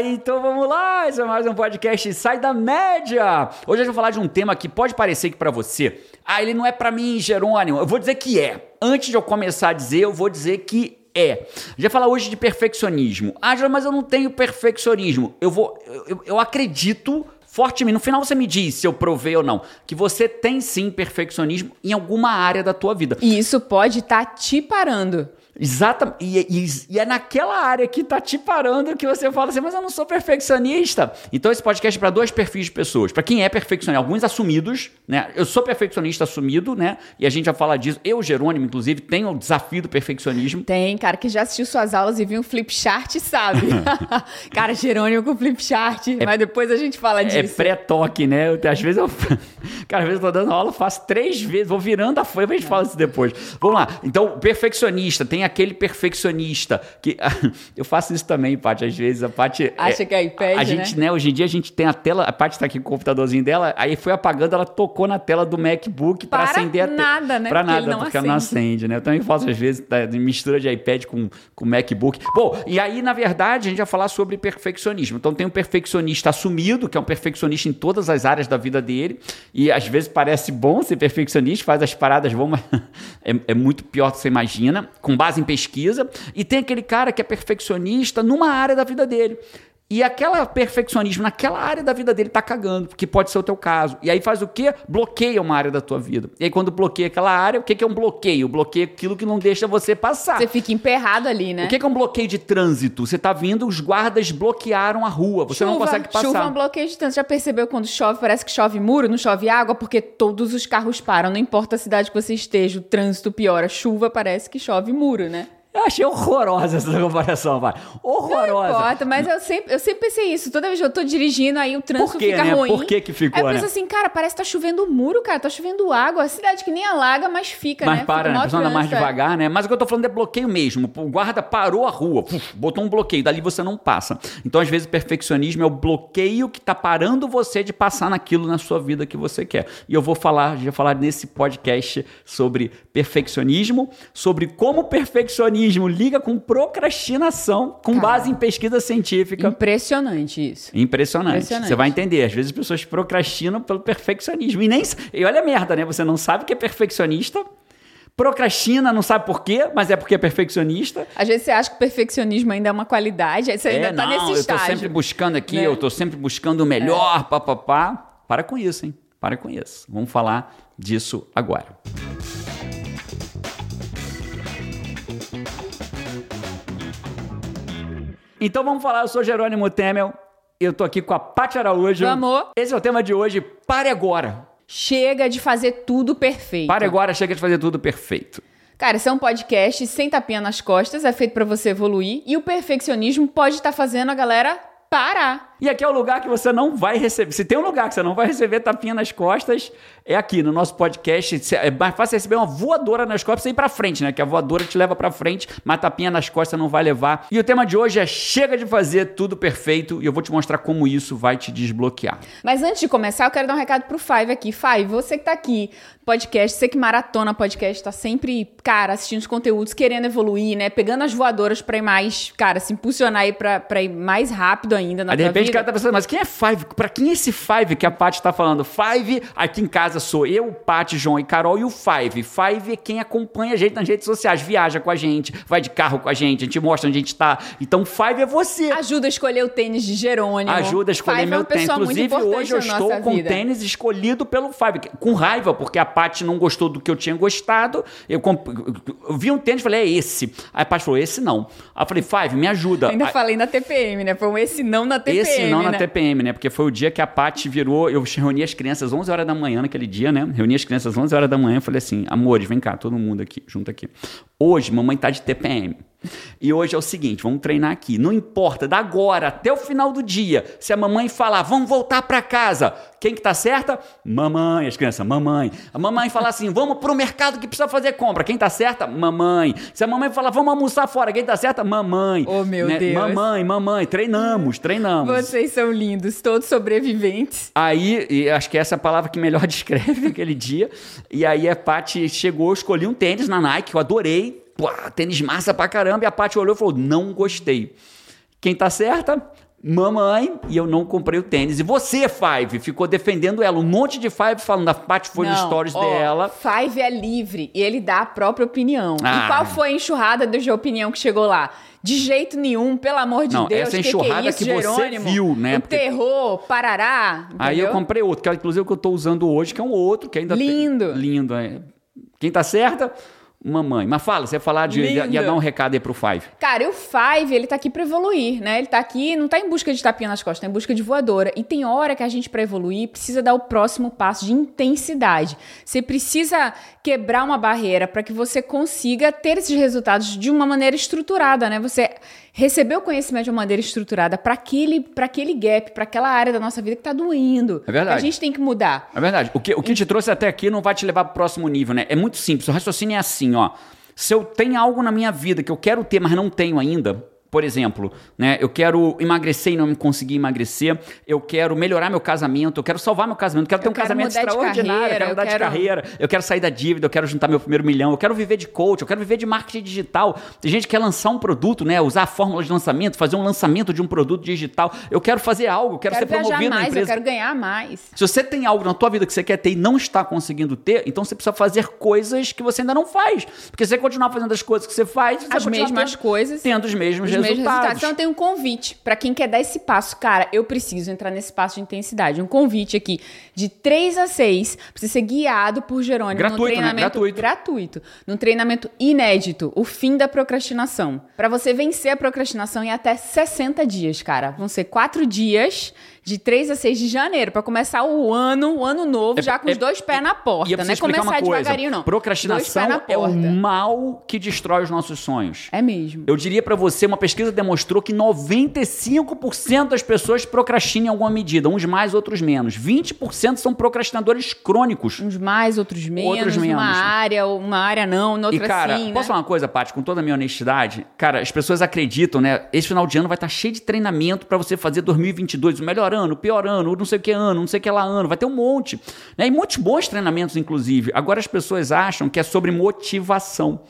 então vamos lá. Esse é mais um podcast Sai da Média. Hoje eu vou falar de um tema que pode parecer que para você, ah, ele não é para mim, Jerônimo. Eu vou dizer que é. Antes de eu começar a dizer, eu vou dizer que é. Já falar hoje de perfeccionismo. Ah, mas eu não tenho perfeccionismo. Eu vou, eu, eu acredito fortemente. No final você me diz se eu provei ou não que você tem sim perfeccionismo em alguma área da tua vida. E isso pode estar tá te parando. Exatamente. E, e, e, é naquela área que tá te parando que você fala assim, mas eu não sou perfeccionista. Então esse podcast é para dois perfis de pessoas. Para quem é perfeccionista, alguns assumidos, né? Eu sou perfeccionista assumido, né? E a gente já fala disso. Eu, Jerônimo, inclusive, tenho o desafio do perfeccionismo. Tem, cara, que já assistiu suas aulas e viu um flip chart, sabe? cara, Jerônimo com flip chart, é, mas depois a gente fala é disso. É pré-toque, né? Eu, às vezes eu. Cara, às vezes eu tô dando aula, faço três vezes, vou virando a folha, a gente fala isso depois. Vamos lá. Então, perfeccionista, tem aquele perfeccionista que eu faço isso também, Paty, às vezes a Paty acha é, que é iPad, a né? gente, né, hoje em dia a gente tem a tela, a Paty está aqui com o computadorzinho dela, aí foi apagando, ela tocou na tela do MacBook para acender nada, né? Para nada, não porque não acende, né? Eu também faço às vezes tá, mistura de iPad com com MacBook. Bom, e aí na verdade a gente vai falar sobre perfeccionismo. Então tem um perfeccionista assumido, que é um perfeccionista em todas as áreas da vida dele, e às vezes parece bom ser perfeccionista, faz as paradas bom, mas é, é muito pior do que você imagina, com base em pesquisa pesquisa, e tem aquele cara que é perfeccionista numa área da vida dele. E aquela perfeccionismo naquela área da vida dele tá cagando, que pode ser o teu caso. E aí faz o quê? Bloqueia uma área da tua vida. E aí quando bloqueia aquela área, o que é um bloqueio? Bloqueia aquilo que não deixa você passar. Você fica emperrado ali, né? O que é um bloqueio de trânsito? Você tá vindo, os guardas bloquearam a rua, você chuva, não consegue passar. Chuva é um bloqueio de trânsito. Já percebeu quando chove, parece que chove muro, não chove água, porque todos os carros param, não importa a cidade que você esteja, o trânsito piora. Chuva parece que chove muro, né? Eu achei horrorosa essa comparação, vai. Horrorosa. Não importa, mas eu sempre, eu sempre pensei isso. Toda vez que eu tô dirigindo, aí o trânsito Por quê, fica né? ruim. Por que que ficou, aí eu né? penso assim, cara, parece que tá chovendo muro, cara. Tá chovendo água. A cidade que nem alaga, mas fica, mas né? para, né? A pessoa anda mais é. devagar, né? Mas o que eu tô falando é bloqueio mesmo. O guarda parou a rua, puf, botou um bloqueio. Dali você não passa. Então, às vezes, perfeccionismo é o bloqueio que tá parando você de passar naquilo na sua vida que você quer. E eu vou falar, já falar nesse podcast sobre perfeccionismo, sobre como o perfeccionismo liga com procrastinação com Cara, base em pesquisa científica. Impressionante isso. Impressionante. Impressionante. Você vai entender. Às vezes as pessoas procrastinam pelo perfeccionismo. E nem. E olha a merda, né? Você não sabe que é perfeccionista. Procrastina, não sabe por quê, mas é porque é perfeccionista. Às vezes você acha que o perfeccionismo ainda é uma qualidade, aí você é, ainda tá não, nesse estágio. Eu tô sempre buscando aqui, né? eu tô sempre buscando o melhor, é. papapá. Para com isso, hein? Para com isso. Vamos falar disso agora. Então vamos falar, eu sou Jerônimo Temel, eu tô aqui com a Paty Araújo. Amor. Esse é o tema de hoje, pare agora. Chega de fazer tudo perfeito. Pare agora, chega de fazer tudo perfeito. Cara, esse é um podcast sem tapinha nas costas, é feito para você evoluir e o perfeccionismo pode estar tá fazendo a galera parar. E aqui é o lugar que você não vai receber. Se tem um lugar que você não vai receber tapinha nas costas, é aqui no nosso podcast. É mais fácil receber uma voadora nas costas e ir pra frente, né? Que a voadora te leva pra frente, mas tapinha nas costas não vai levar. E o tema de hoje é chega de fazer tudo perfeito e eu vou te mostrar como isso vai te desbloquear. Mas antes de começar, eu quero dar um recado pro Five aqui. Five, você que tá aqui, podcast, você que maratona podcast, tá sempre, cara, assistindo os conteúdos, querendo evoluir, né? Pegando as voadoras pra ir mais, cara, se impulsionar aí pra, pra ir mais rápido ainda na Aí, de repente vida. O cara tá pensando, mas quem é Five? Pra quem é esse Five que a Paty tá falando? Five, aqui em casa sou eu, Paty, João e Carol e o Five. Five é quem acompanha a gente nas redes sociais, viaja com a gente, vai de carro com a gente, a gente mostra onde a gente tá. Então Five é você. Ajuda a escolher o tênis de Jerônimo. Ajuda a escolher Five meu é tênis. Inclusive, hoje eu estou com vida. tênis escolhido pelo Five. Com raiva, porque a Paty não gostou do que eu tinha gostado. Eu, comp... eu vi um tênis e falei, é esse. Aí a Paty falou, esse não. Aí eu falei, Five, me ajuda. Ainda Aí... falei na TPM, né? Foi um esse não na TPM. Esse não né? na TPM, né? Porque foi o dia que a Paty virou. Eu reuni as crianças 11 horas da manhã naquele dia, né? Reuni as crianças 11 horas da manhã e falei assim: amores, vem cá, todo mundo aqui, junto aqui. Hoje, mamãe tá de TPM. E hoje é o seguinte, vamos treinar aqui. Não importa, da agora até o final do dia, se a mamãe falar, vamos voltar para casa, quem que tá certa? Mamãe, as crianças, mamãe. A mamãe falar assim, vamos pro mercado que precisa fazer compra, quem tá certa? Mamãe. Se a mamãe falar, vamos almoçar fora, quem tá certa? Mamãe. Oh, meu né? Deus. Mamãe, mamãe, treinamos, treinamos. Vocês são lindos, todos sobreviventes. Aí, acho que essa é a palavra que melhor descreve aquele dia. E aí a Paty chegou, escolhi um tênis na Nike, eu adorei. Pô, tênis massa pra caramba. E a Paty olhou e falou: não gostei. Quem tá certa? mamãe, e eu não comprei o tênis. E você, Five, ficou defendendo ela. Um monte de Five falando, a Paty foi no stories ó, dela. Five é livre e ele dá a própria opinião. Ah. E qual foi a enxurrada de opinião que chegou lá? De jeito nenhum, pelo amor de Não, Deus. essa enxurrada que, é isso, que você viu, né? O Porque- terror, parará. Aí eu entendeu? comprei outro, que é inclusive o que eu tô usando hoje, que é um outro, que ainda tem- Lindo. Lindo, é. Quem tá certa? Mamãe. Mas fala, você ia falar de. Ia, Lindo. ia dar um recado aí pro Five. Cara, o Five, ele tá aqui pra evoluir, né? Ele tá aqui, não tá em busca de tapinha nas costas, tá em busca de voadora. E tem hora que a gente, pra evoluir, precisa dar o próximo passo de intensidade. Você precisa quebrar uma barreira para que você consiga ter esses resultados de uma maneira estruturada, né? Você receber o conhecimento de uma maneira estruturada para aquele, pra aquele gap, para aquela área da nossa vida que tá doendo. É verdade. A gente tem que mudar. É verdade. O que, o que te trouxe até aqui não vai te levar pro próximo nível, né? É muito simples. O raciocínio é assim, ó. Se eu tenho algo na minha vida que eu quero ter, mas não tenho ainda. Por exemplo, né, eu quero emagrecer e não conseguir emagrecer, eu quero melhorar meu casamento, eu quero salvar meu casamento, eu quero ter Eu um quero casamento de extraordinário, eu carreira, quero eu mudar de quero- carreira, eu quero sair da dívida, eu quero juntar meu primeiro milhão, eu quero viver de coach, eu quero viver de marketing digital. Tem gente que quer lançar um produto, né, usar a fórmula de lançamento, fazer um lançamento de um produto digital. Eu quero fazer algo, eu quero, quero ser promovido na mais, eu empresa. quero ganhar mais. Se você tem algo na tua vida que você quer ter e não está conseguindo ter, então você precisa fazer coisas que você ainda não faz. Porque se você continuar fazendo as coisas que você faz, você As mesmas tendo, coisas. tendo os mesmos Os mesmos resultados. Então, eu tenho um convite para quem quer dar esse passo. Cara, eu preciso entrar nesse passo de intensidade. Um convite aqui de 3 a 6 para você ser guiado por Jerônimo Gratuito, num né? treinamento Gratuito. gratuito, num treinamento inédito, o fim da procrastinação. Para você vencer a procrastinação em até 60 dias, cara. Vão ser 4 dias de 3 a 6 de janeiro para começar o ano, o ano novo, É- já com é- os dois pés na E porta, né? explicar Começar uma coisa. devagarinho não. Procrastinação é o mal que destrói os nossos sonhos. É mesmo. Eu diria pra você, uma pesquisa demonstrou que 95% das pessoas procrastinam em alguma medida, uns mais, outros menos. 20% são procrastinadores crônicos. Uns mais, outros menos, Outros menos. numa área, uma área não, E, noutra cara, sim, posso né? falar uma coisa, Paty, com toda a minha honestidade? Cara, as pessoas acreditam, né? Esse final de ano vai estar cheio de treinamento pra você fazer 2022, o melhor ano, o pior não sei o que ano, não sei o que lá ano, vai ter um monte. Né? E muitos bons treinamentos, inclusive. Agora as pessoas acham que é sobre motivação.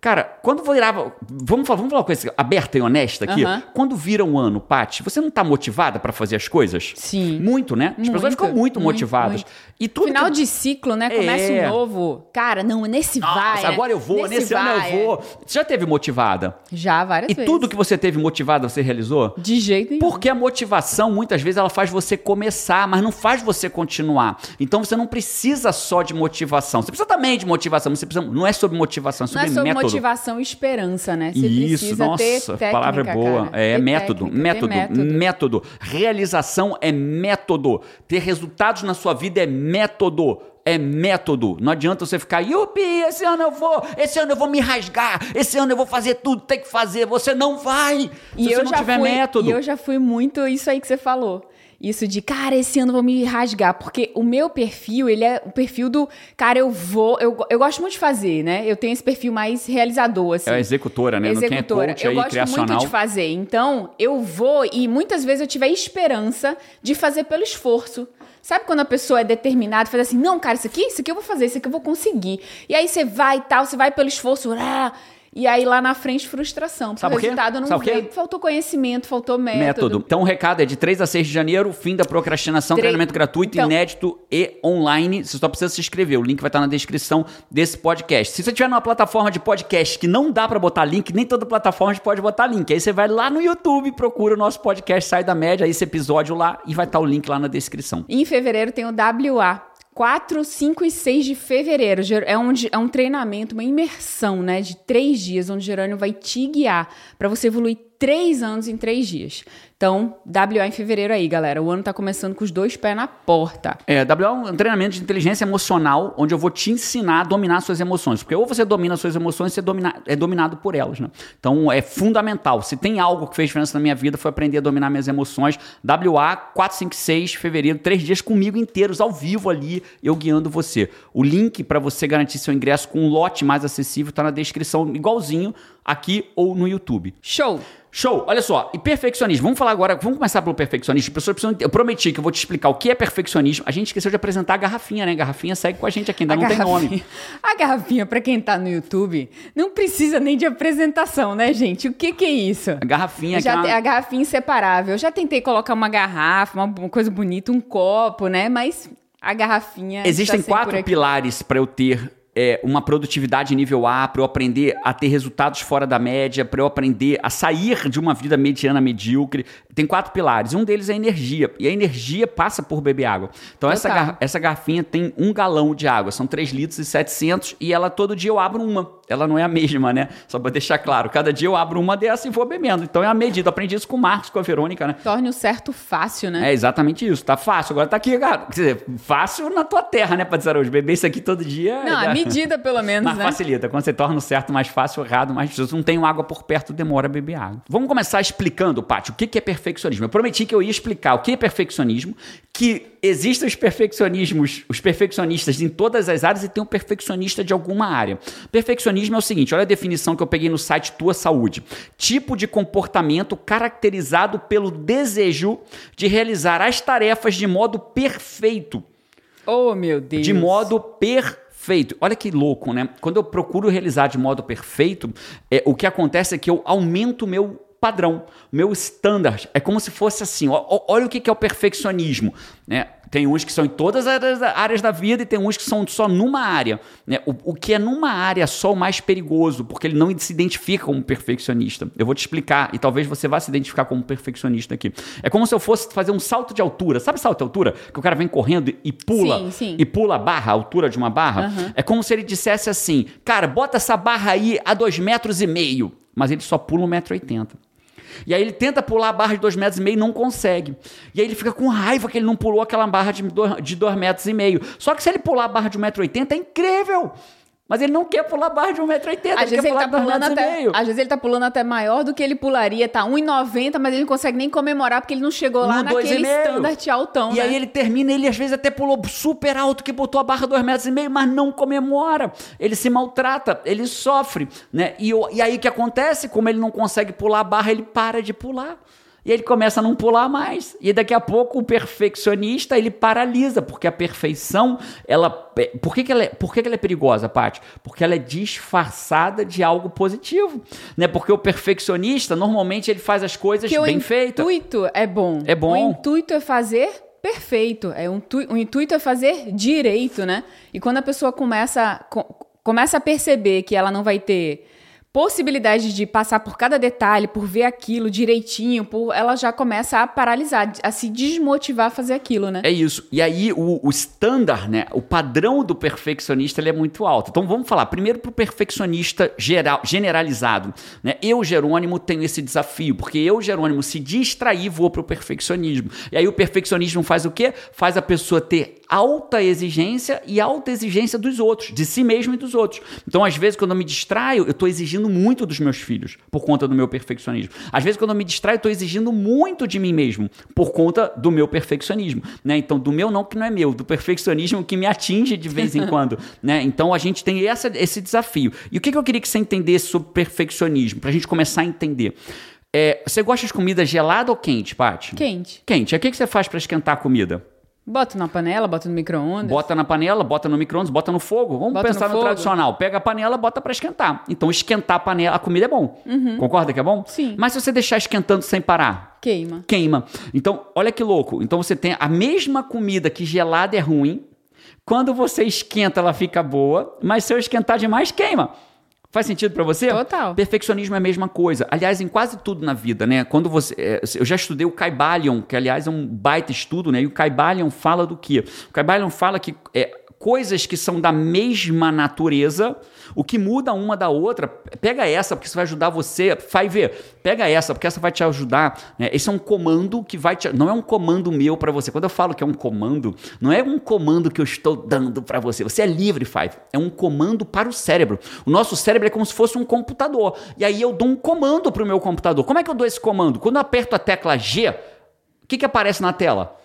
Cara, quando virava. Vamos falar, vamos falar uma coisa aberta e honesta aqui. Aham. Quando vira um ano, Paty, você não tá motivada pra fazer as coisas? Sim. Muito, né? As pessoas Muito, ficam muito, muito, motivadas. muito. E tudo Final que- de ciclo, né? Começa É. um novo. Cara, não, nesse Nossa, vai. né? agora eu vou, nesse, ano vai, eu é. vou. Você já teve motivada? Já, várias E vezes. tudo que você teve motivada, você realizou? De jeito nenhum. Porque a motivação, muitas vezes, ela faz você começar, mas não faz você continuar. Então você não precisa só de motivação. Você precisa também de motivação, mas você precisa, não é sobre motivação, é Não sobre é sobre método. Motivação e esperança, né? Você Isso, precisa nossa, técnica, palavra é boa. cara. É método, técnica, método, método. método. Realização é método. Ter resultados na sua vida é método. É método. Não adianta você ficar, yupi, esse ano eu vou, esse ano eu vou me rasgar, esse ano eu vou fazer tudo, tem que fazer. Você não vai. E se eu você não já tiver fui, método. E eu já fui muito isso aí que você falou. Isso de, cara, esse ano eu vou me rasgar. Porque o meu perfil, ele é o perfil do, cara, eu vou. Eu, eu gosto muito de fazer, né? Eu tenho esse perfil mais realizador, assim. É a executora, né? É Executora. coach eu aí, gosto criacional. muito de fazer. Então, eu vou e muitas vezes eu tive a esperança de fazer pelo esforço. Sabe quando a pessoa é determinada, faz assim, não, cara, isso aqui, isso aqui eu vou fazer, isso aqui eu vou conseguir. E aí você vai e tal, você vai pelo esforço, ah, e aí lá na frente frustração. Porque Sabe o resultado não Sabe veio. Faltou conhecimento, faltou método. Método. Então o recado é de 3 a 6 de janeiro, fim da procrastinação, Tre- treinamento gratuito, Então- inédito e online. Você só precisa se inscrever. O link vai estar na descrição desse podcast. Se você tiver numa plataforma de podcast que não dá pra botar link, nem toda plataforma pode botar link. Aí você vai lá no YouTube, procura o nosso podcast Sai da Média, esse episódio lá e vai estar o link lá na descrição. E em fevereiro tem o WA. 4, 5 e 6 de fevereiro. É di- é um treinamento, uma imersão, né? De três dias, onde o Gerânio vai te guiar para você evoluir três anos em três dias. Então, WA em fevereiro aí, galera. O ano tá começando com os dois pés na porta. É, WA é um treinamento de inteligência emocional, onde eu vou te ensinar a dominar suas emoções. Porque ou você domina suas emoções, você domina, é dominado por elas, né? Então é fundamental. Se tem algo que fez diferença na minha vida, foi aprender a dominar minhas emoções. WA 456, fevereiro, três dias comigo inteiros, ao vivo ali, eu guiando você. O link para você garantir seu ingresso com um lote mais acessível tá na descrição, igualzinho aqui ou no YouTube. Show! Show, olha só, e perfeccionismo. Vamos falar agora, vamos começar pelo perfeccionismo. Precisam, eu prometi que eu vou te explicar o que é perfeccionismo. A gente esqueceu de apresentar a garrafinha, né? A garrafinha segue com a gente aqui, ainda A não tem nome. A garrafinha, pra quem tá no YouTube, não precisa nem de apresentação, né, gente? O que que é isso? A garrafinha Já é uma- a garrafinha inseparável. Eu já tentei colocar uma garrafa, uma, coisa bonita, um copo, né? Mas a garrafinha. Existem tá quatro pilares para eu ter é, uma produtividade nível A, para eu aprender a ter resultados fora da média, para eu aprender a sair de uma vida mediana medíocre. Tem quatro pilares. Um deles é a energia. E a energia passa por beber água. Então, essa, gar- essa garrafinha tem um galão de água. São 3 litros e 700 e ela todo dia eu abro uma. Ela não é a mesma, né? Só para deixar claro. Cada dia eu abro uma dessa e vou bebendo. Então é a medida. Aprendi isso com o Marcos, com a Verônica, né? Torne o certo fácil, né? É exatamente isso. Tá fácil. Agora tá aqui, cara. Quer dizer, fácil na tua terra, né, Padzarojo? Beber isso aqui todo dia. Não, é- a medida, pelo menos, Mas né? facilita. Quando você torna o certo mais fácil, errado mais difícil. Não tem água por perto, demora a beber água. Vamos começar explicando, Paty, o que é perfeccionismo. Eu prometi que eu ia explicar o que é perfeccionismo, que existem os perfeccionismos, os perfeccionistas em todas as áreas e tem um perfeccionista de alguma área. Perfeccionismo é o seguinte, olha a definição que eu peguei no site Tua Saúde. Tipo de comportamento caracterizado pelo desejo de realizar as tarefas de modo perfeito Oh, meu Deus. de modo perfeito. Olha que louco, né? Quando eu procuro realizar de modo perfeito, é, o que acontece é que eu aumento o meu padrão, o meu standard. É como se fosse assim, ó, olha o que é o perfeccionismo, né? Tem uns que são em todas as áreas da- vida e tem uns que são só numa área. Né? O, o que é numa área só o mais perigoso, porque ele não se identifica como perfeccionista. Eu vou te explicar e talvez você vá se identificar como perfeccionista aqui. É como se eu fosse fazer um salto de altura. Sabe salto de altura? Que o cara vem correndo e pula Sim, sim. e pula a barra, a altura de uma barra. É como se ele dissesse assim, cara, bota essa barra aí a dois metros e meio. Mas ele só pula um metro e aí ele tenta pular a barra de dois metros e meio e não consegue. E aí ele fica com raiva que ele não pulou aquela barra de dois, de dois metros e meio. Só que se ele pular a barra de um metro e oitenta, é incrível. Mas ele não quer pular a barra de um metro e oitenta, Às ele vezes, ele tá pulando até, às vezes ele tá pulando até maior do que ele pularia, tá 1,90, mas ele não consegue nem comemorar porque ele não chegou lá No naquele standard altão, E né? aí ele termina, ele às vezes até pulou super alto, que botou a barra dois metros e meio, mas não comemora. Ele se maltrata, ele sofre, né? E, e aí o que acontece? Como ele não consegue pular a barra, ele para de pular. E ele começa a não pular mais. E daqui a pouco o perfeccionista, ele paralisa, porque a perfeição, ela... Por que, que, ela, é, por que, que ela é perigosa, Paty? Porque ela é disfarçada de algo positivo, né? Porque o perfeccionista, normalmente, ele faz as coisas Porque bem o feitas. intuito é bom. É bom. O intuito é fazer perfeito. É um tu- o intuito é fazer direito, né? E quando a pessoa começa, co- começa a perceber que ela não vai ter possibilidade de passar por cada detalhe, por ver aquilo direitinho, por ela já começa a paralisar, a se desmotivar a fazer aquilo, né? É isso. E aí o, o standard, né? O padrão do perfeccionista ele é muito alto. Então vamos falar primeiro pro perfeccionista geral, generalizado. Né? Eu, Jerônimo, tenho esse desafio, porque eu, Jerônimo, se distrair, vou pro perfeccionismo. E aí o perfeccionismo faz o quê? Faz a pessoa ter alta exigência e alta exigência dos outros, de si mesmo e dos outros. Então, às vezes, quando eu me distraio, eu estou exigindo muito dos meus filhos por conta do meu perfeccionismo. Às vezes, quando eu me distraio, eu estou exigindo muito de mim mesmo por conta do meu perfeccionismo. Né? Então, do meu não que não é meu, do perfeccionismo que me atinge de vez em quando. né? Então, a gente tem essa, esse desafio. E o que, que eu queria que você entendesse sobre perfeccionismo, para a gente começar a entender? É, você gosta de comida gelada ou quente, Paty? Quente. Quente. O que, que você faz para esquentar a comida? Bota na panela, bota no micro-ondas. Bota na panela, bota no micro-ondas, bota no fogo. Vamos Bota pensar no no, tradicional. Pega a panela, bota pra esquentar. Então, esquentar a panela, a comida é bom. Concorda que é bom? Sim. Mas se você deixar esquentando sem parar, Queima. queima. Então, olha que louco. Então, você tem a mesma comida que gelada é ruim. Quando você esquenta, ela fica boa. Mas se eu esquentar demais, queima. Faz sentido pra você? Total. Perfeccionismo é a mesma coisa. Aliás, em quase tudo na vida, né? Quando você. é, eu já estudei o Caibalion, que aliás é um baita estudo, né? E o Caibalion fala do quê? O Caibalion fala que é, coisas que são da mesma natureza, o que muda uma da outra, pega essa, porque isso vai ajudar você. Vai ver, pega essa, porque essa vai te ajudar. Né? Esse é um comando que vai te. Não é um comando meu pra você. Quando eu falo que é um comando, não é um comando que eu estou dando pra você. Você é livre, Five. É um comando para o cérebro. O nosso cérebro é como se fosse um computador. E aí eu dou um comando pro meu computador. Como é que eu dou esse comando? Quando eu aperto a tecla G, o que, que aparece na tela?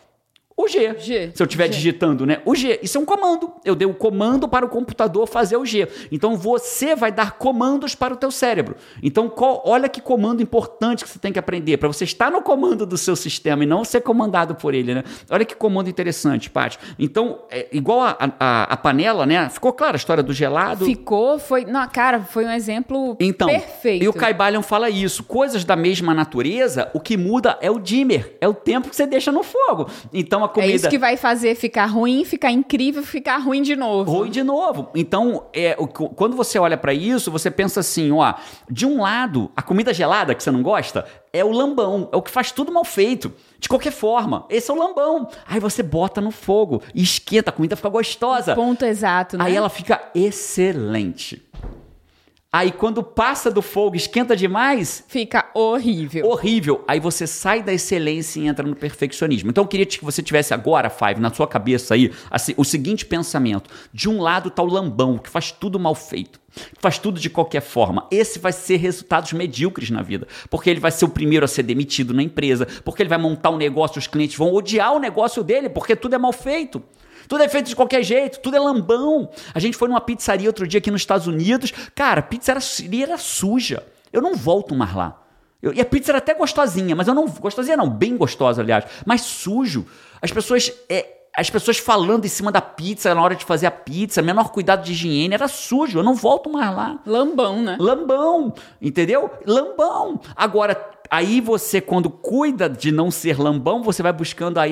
O G. G. Se eu estiver digitando, né? O G. Isso é um comando. Eu dei o comando para o computador fazer o G. Então você vai dar comandos para o teu cérebro. Então qual- olha que comando importante que você tem que aprender para você estar no comando do seu sistema e não ser comandado por ele, né? Olha que comando interessante, Paty. Então, é, igual a, a, a panela, né? Ficou clara a história do gelado? Ficou, foi. Não, cara, foi um exemplo Então, perfeito. e o Caibalion fala isso. Coisas da mesma natureza, o que muda é o dimmer, é o tempo que você deixa no fogo. Então a É comida isso que vai fazer ficar ruim, ficar incrível, ficar ruim de novo. ruim de novo. Então, é, o- quando você olha pra isso, você pensa assim, ó, de um lado, a comida gelada que você não gosta é o lambão, é o que faz tudo mal feito. De qualquer forma, esse é o lambão. Aí você bota no fogo e esquenta, a comida fica gostosa. Ponto exato, né? Aí ela fica excelente. Aí quando passa do fogo, esquenta demais, Fica horrível. horrível. Aí você sai da excelência e entra no perfeccionismo. Então eu queria que você tivesse agora, Five, na sua cabeça aí, assim, o seguinte pensamento. De um lado tá o lambão, que faz tudo mal feito. que Faz tudo de qualquer forma. Esse vai ser resultados medíocres na vida. Porque ele vai ser o primeiro a ser demitido na empresa. Porque ele vai montar um negócio, os clientes vão odiar o negócio dele, porque tudo é mal feito. Tudo é feito de qualquer jeito, tudo é lambão. A gente foi numa pizzaria outro dia aqui nos Estados Unidos. Cara, a pizza era, suja. Eu não volto mais lá. Eu- e a pizza era até gostosinha, mas eu não. Gostosinha não, bem gostosa, aliás. Mas sujo. As pessoas. é, as pessoas falando em cima da pizza na hora de fazer a pizza, menor cuidado de higiene, era sujo. Eu não volto mais lá. Lambão, né? Lambão, entendeu? Lambão. Agora, aí você, quando cuida de não ser lambão, você vai buscando a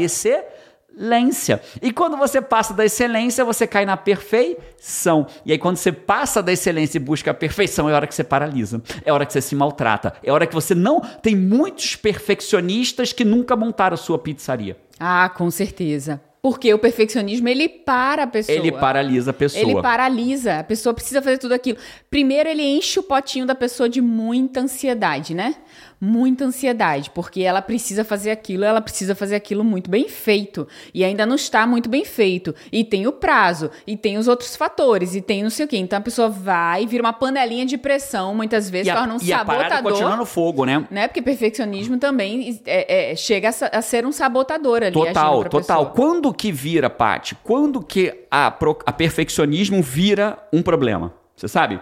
excelência. E quando você passa da excelência, você cai na perfeição. E aí, quando você passa da excelência e busca a perfeição, é hora que você paralisa. É hora que você se maltrata. É hora que você não. Tem muitos perfeccionistas que nunca montaram a sua pizzaria. Ah, com certeza. Porque o perfeccionismo, ele para a pessoa. Ele paralisa a pessoa. Ele paralisa. A pessoa precisa fazer tudo aquilo. Primeiro, ele enche o potinho da pessoa de muita ansiedade, né? Muita ansiedade, porque ela precisa fazer aquilo, ela precisa fazer aquilo muito bem feito. E ainda não está muito bem feito. E tem o prazo, e tem os outros fatores, e tem não sei o quê. Então a pessoa vai, vira uma panelinha de pressão, muitas vezes, E torna um e a parada sabotador. continua no fogo, né? né? Porque perfeccionismo também é- é- chega a, a ser um sabotador ali. Total, total. pessoa. Quando que vira, Paty? Quando que a, a perfeccionismo vira um problema? Você sabe?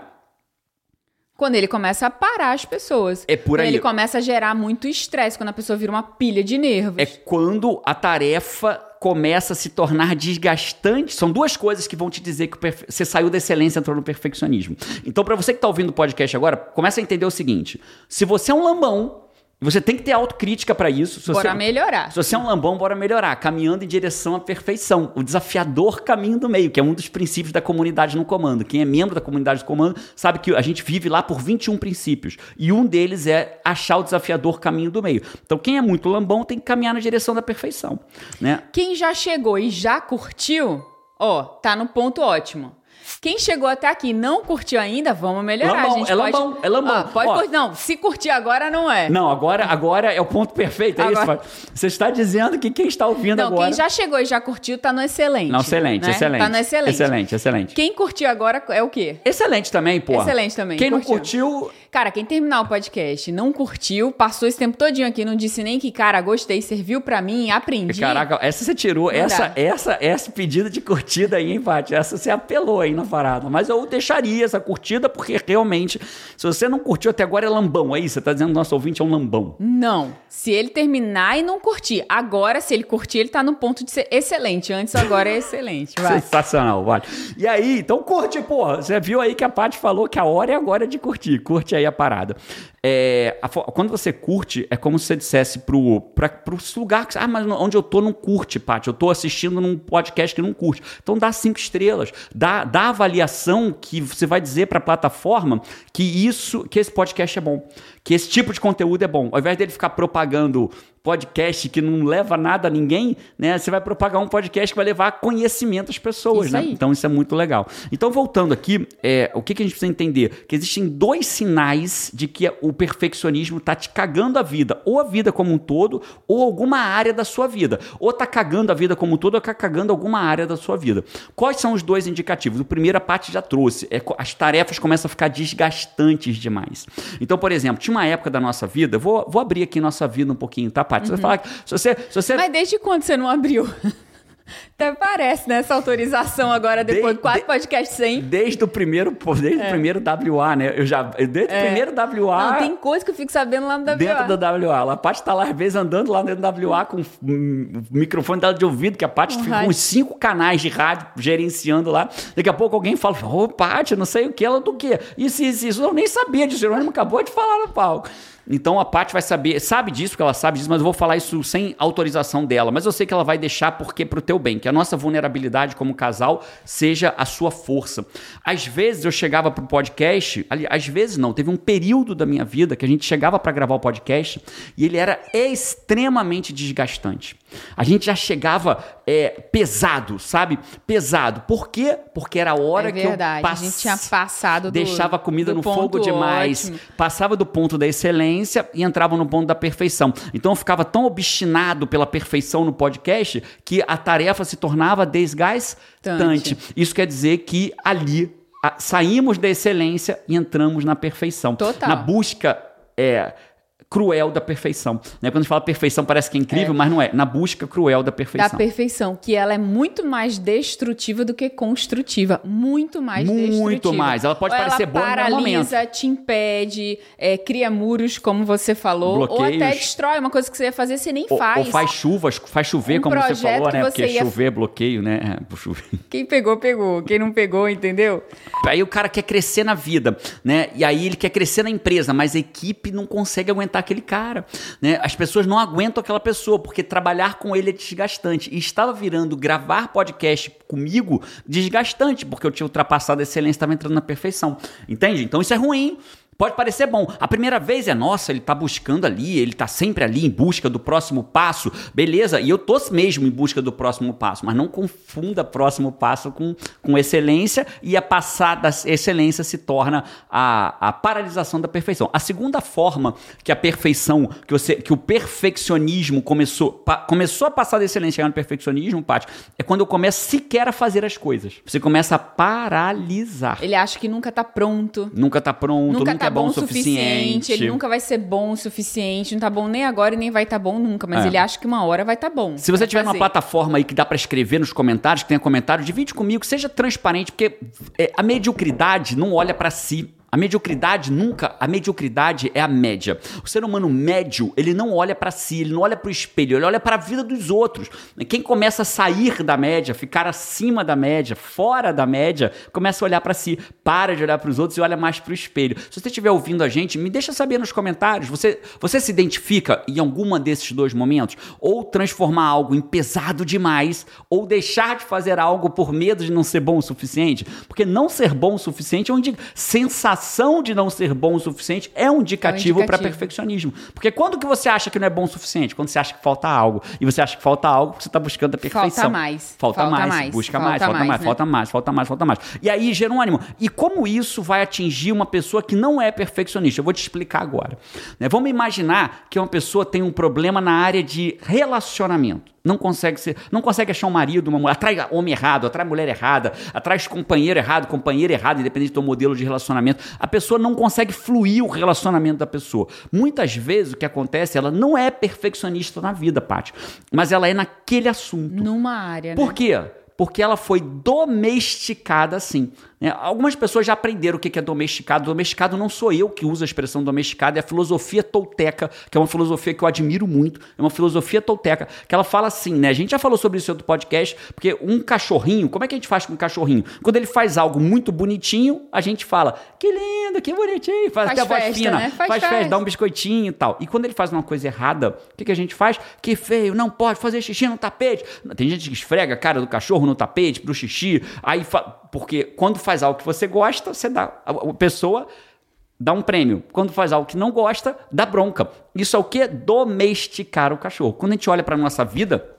Quando ele começa a parar as pessoas. É por Quando aí. ele começa a gerar muito estresse, quando a pessoa vira uma pilha de nervos. É quando a tarefa começa a se tornar desgastante. São duas coisas que vão te dizer que perfe- você saiu da excelência e entrou no perfeccionismo. Então, para você que está ouvindo o podcast agora, começa a entender o seguinte: se você é um lambão, você tem que ter autocrítica para isso. Se Bora você, melhorar. Se você é um lambão, bora melhorar, caminhando em direção à perfeição. O desafiador caminho do meio, que é um dos princípios da comunidade no comando. Quem é membro da comunidade do comando sabe que a gente vive lá por 21 princípios. E um deles é achar o desafiador caminho do meio. Então, quem é muito lambão tem que caminhar na direção da perfeição. Né? Quem já chegou e já curtiu, ó, tá no ponto ótimo. Quem chegou até aqui e não curtiu ainda, vamos melhorar. Lambão, é pode... lambão, é lambão. Pode Ó. curtir. Não, se curtir agora não é. Não, agora, agora é o ponto perfeito, é Agora- isso? Você está dizendo que quem está ouvindo Não, agora... quem já chegou e já curtiu tá no excelente. Não, excelente, né? excelente. Tá no excelente. Excelente, excelente. Quem curtiu agora é o quê? Excelente também, pô. Excelente também, Quem não curtiu. Cara, quem terminar o podcast e não curtiu, passou esse tempo todinho aqui, não disse nem que, cara, gostei, serviu pra mim, aprendi. Caraca, essa você tirou, Não essa, dá. essa, essa pedida de curtida aí, hein, Paty? Essa você apelou aí na parada. Mas eu deixaria essa curtida, porque realmente, se você não curtiu até agora, é lambão. Aí, você tá dizendo que nosso ouvinte é um lambão. Não. Se ele terminar e não curtir. Agora, se ele curtir, ele tá no ponto de ser excelente. Antes, agora é excelente. Vai. Sensacional, vale. E aí, então curte, porra. Você viu aí que a Paty falou que a hora é agora de curtir. Curte aí a parada. É, a quando você curte, é como se você dissesse pro, pra, pro lugar que. Ah, mas onde eu tô não curte, Paty. Eu tô assistindo num podcast que não curte. Então dá cinco estrelas. Dá, dá avaliação que você vai dizer pra plataforma que isso, que esse podcast é bom. Que esse tipo de conteúdo é bom. Ao invés dele ficar propagando podcast que não leva nada a ninguém, né? Você vai propagar um podcast que vai levar conhecimento às pessoas, Isso né? aí. Então isso é muito legal. Então voltando aqui, é, o que, que a gente precisa entender? Que existem dois sinais de que o, o perfeccionismo tá te cagando a vida, ou a vida como um todo, ou alguma área da sua vida. Ou tá cagando a vida como um todo, ou tá cagando alguma área da sua vida. Quais são os dois indicativos? O primeiro a parte já trouxe, é as tarefas começam a ficar desgastantes demais. Então, por exemplo, tinha uma época da nossa vida, vou, vou abrir aqui nossa vida um pouquinho, tá, Paty? Uhum. Você vai falar, se você, se você... Mas desde quando você não abriu? Até parece, né? Essa autorização agora, depois de quatro podcasts sem. Desde o primeiro, desde é. o primeiro WA, né? Eu já. Desde é. o primeiro WA. Não, tem coisa que eu fico sabendo lá no WA. Dentro do WA. A Paty tá lá, às vezes, andando lá dentro do WA com o microfone dela de ouvido, que a Paty um fica com uns cinco canais de rádio gerenciando lá. Daqui a pouco alguém fala: Ô, oh, Paty, não sei o que, ela do quê? Isso, isso, isso. Eu nem sabia disso. O Jerônimo acabou de falar no palco. Então a Paty vai saber, sabe disso, porque ela sabe disso, mas eu vou falar isso sem autorização dela. Mas eu sei que ela vai deixar porque pro teu bem, que a nossa vulnerabilidade como casal seja a sua força. Às vezes eu chegava pro podcast, ali, às vezes não, teve um período da minha vida que a gente chegava para gravar o podcast e ele era extremamente desgastante. A gente já chegava é, pesado, sabe? Pesado. Por quê? Porque era a hora é que eu pass... a gente tinha passado do, deixava a comida no fogo demais, ótimo. passava do ponto da excelência e entrava no ponto da perfeição. Então eu ficava tão obstinado pela perfeição no podcast que a tarefa se tornava desgastante. Isso quer dizer que ali a, saímos da excelência e entramos na perfeição. Total. Na busca é, cruel da perfeição. Né? Quando a gente fala perfeição, parece que é incrível, é. mas não é. Na busca cruel da perfeição. Da perfeição, que ela é muito mais destrutiva do que construtiva. Muito mais muito destrutiva. Muito mais. Ela pode ou parecer ela boa paralisa, no momento. te impede, é, cria muros, como você falou. Bloqueios. Ou até destrói uma coisa que você ia fazer, você nem ou, faz. Ou faz chuvas, faz chover, um como você falou, né? Porque ia... chover é bloqueio, né? É, chover. Quem pegou, pegou. Quem não pegou, entendeu? Aí o cara quer crescer na vida, né? E aí ele quer crescer na empresa, mas a equipe não consegue aguentar aquele cara. Né? As pessoas não aguentam aquela pessoa, porque trabalhar com ele é desgastante. E estava virando gravar podcast comigo desgastante, porque eu tinha ultrapassado a excelência, estava entrando na perfeição. Entende? Então isso é ruim. Pode parecer bom. A primeira vez é, nossa, ele está buscando ali, ele está sempre ali em busca do próximo passo. Beleza, e eu tô mesmo em busca do próximo passo, mas não confunda próximo passo com, com excelência e a passada excelência se torna a, a paralisação da perfeição. A segunda forma que a perfeição, que, você, que o perfeccionismo começou, pa, começou a passar da excelência chegar no perfeccionismo, Paty, é quando eu começo sequer a fazer as coisas. Você começa a paralisar. Ele acha que nunca está pronto. Nunca está pronto, nunca, nunca tá é bom o suficiente. suficiente. Ele nunca vai ser bom o suficiente. Não tá bom nem agora e nem vai estar tá bom nunca. Mas é. ele acha que uma hora vai estar tá bom. Se você tiver fazer. numa plataforma aí que dá para escrever nos comentários, que tenha comentários, divide comigo, seja transparente, porque é, a mediocridade não olha para si. A mediocridade nunca, a mediocridade é a média. O ser humano médio, ele não olha para si, ele não olha para o espelho, ele olha para a vida dos outros. Quem começa a sair da média, ficar acima da média, fora da média, começa a olhar para si, para de olhar para os outros e olha mais para o espelho. Se você estiver ouvindo a gente, me deixa saber nos comentários, você, você se identifica em alguma desses dois momentos? Ou transformar algo em pesado demais, ou deixar de fazer algo por medo de não ser bom o suficiente? Porque não ser bom o suficiente é uma sensação sensação de não ser bom o suficiente é um indicativo, é um indicativo. para perfeccionismo. Porque quando que você acha que não é bom o suficiente? Quando você acha que falta algo. E você acha que falta algo, você está buscando a perfeição. Falta mais. Falta, falta mais. mais. Busca falta mais, falta mais, mais né? falta mais, falta mais, falta mais. E aí, Jerônimo, e como isso vai atingir uma pessoa que não é perfeccionista? Eu vou te explicar agora. Né? Vamos imaginar que uma pessoa tem um problema na área de relacionamento. Não consegue ser, não consegue achar um marido, uma mulher, atrai homem errado, atrai mulher errada, atrai companheiro errado, companheiro errado, independente do modelo de relacionamento. A pessoa não consegue fluir o relacionamento da pessoa. Muitas vezes o que acontece, ela não é perfeccionista na vida, Paty, mas ela é naquele assunto. Numa área, Por né? quê? Porque ela foi domesticada assim. Né? Algumas pessoas já aprenderam o que é domesticado. Domesticado não sou eu que uso a expressão domesticado, é a filosofia tolteca, que é uma filosofia que eu admiro muito. É uma filosofia tolteca, que ela fala assim, né? A gente já falou sobre isso em outro podcast, porque um cachorrinho, como é que a gente faz com um cachorrinho? Quando ele faz algo muito bonitinho, a gente fala, que lindo, que bonitinho, faz, faz até a voz festa, fina, né? faz, faz festa, dá um biscoitinho e tal. E quando ele faz uma coisa errada, o que, que a gente faz? Que feio, não pode fazer xixi no tapete. Tem gente que esfrega a cara do cachorro no tapete pro xixi, aí porque quando faz algo que você gosta, você dá a pessoa dá um prêmio. Quando faz algo que não gosta, dá bronca. Isso é o que domesticar o cachorro. Quando a gente olha para nossa vida,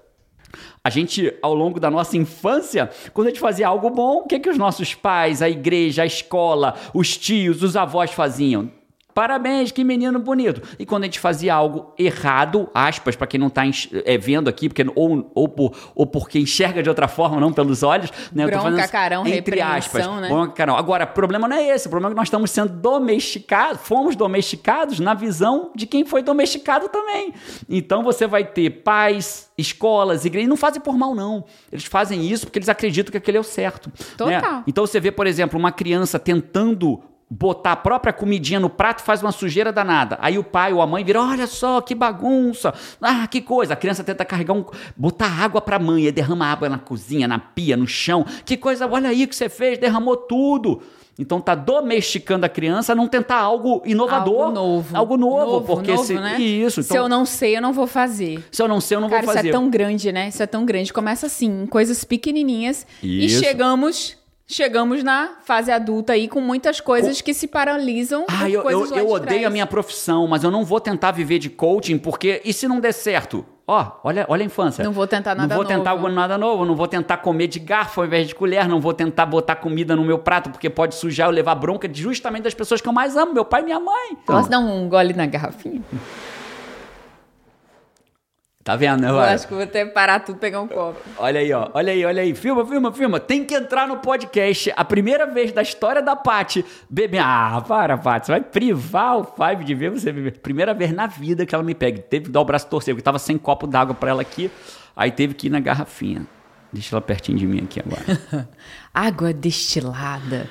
a gente, ao longo da nossa infância, quando a gente fazia algo bom, o que, que os nossos pais, a igreja, a escola, os tios, os avós faziam? Parabéns, que menino bonito. E quando a gente fazia algo errado, aspas, para quem não tá é, vendo aqui, porque, ou, ou, por, ou porque enxerga de outra forma, não pelos olhos, né? Bronca, Eu tô fazendo carão, entre aspas. né? Bronca, carão. Agora, o problema não é esse. O problema é que nós estamos sendo domesticados, fomos domesticados na visão de quem foi domesticado também. Então você vai ter pais, escolas, igrejas, não fazem por mal, não. Eles fazem isso porque eles acreditam que aquele é o certo. Né? Total. Então você vê, por exemplo, uma criança tentando botar a própria comidinha no prato faz uma sujeira danada. Aí o pai ou a mãe vira, olha só que bagunça, ah, que coisa. A criança tenta carregar um, botar água pra mãe, e derrama água na cozinha, na pia, no chão. Que coisa, olha aí o que você fez, derramou tudo. Então tá domesticando a criança a não tentar algo inovador, Algo novo. algo novo, porque novo, se né? isso, Se então, eu não sei, eu não vou fazer. se eu não sei, eu não Cara, vou fazer. isso é tão grande, né? Isso é tão grande. Começa assim, em coisas pequenininhas. E Isso. chegamos chegamos na fase adulta aí com muitas coisas que se paralisam Ah, eu, eu, eu de odeio trás. a minha profissão, mas eu não vou tentar viver de coaching, porque e se não der certo? Ó, olha, olha a infância. Não vou tentar nada Não vou tentar novo. nada novo, não vou tentar comer de garfo ao invés de colher, não vou tentar botar comida no meu prato, porque pode sujar ou levar bronca justamente das pessoas que eu mais amo, meu pai e minha mãe. Posso dar um gole na garrafinha? Tá vendo, né, acho que vou até parar tudo e pegar um copo. Olha aí, ó. Olha aí, olha aí. Filma, filma, filma. Tem que entrar no podcast. A primeira vez da história da Paty beber. Ah, para, Paty. Você vai privar o Five de ver você beber. Primeira vez na vida que ela me pega. Teve que dar o braço torcer, porque tava sem copo d'água pra ela aqui. Aí teve que ir na garrafinha. Deixa ela pertinho de mim aqui agora. Água destilada.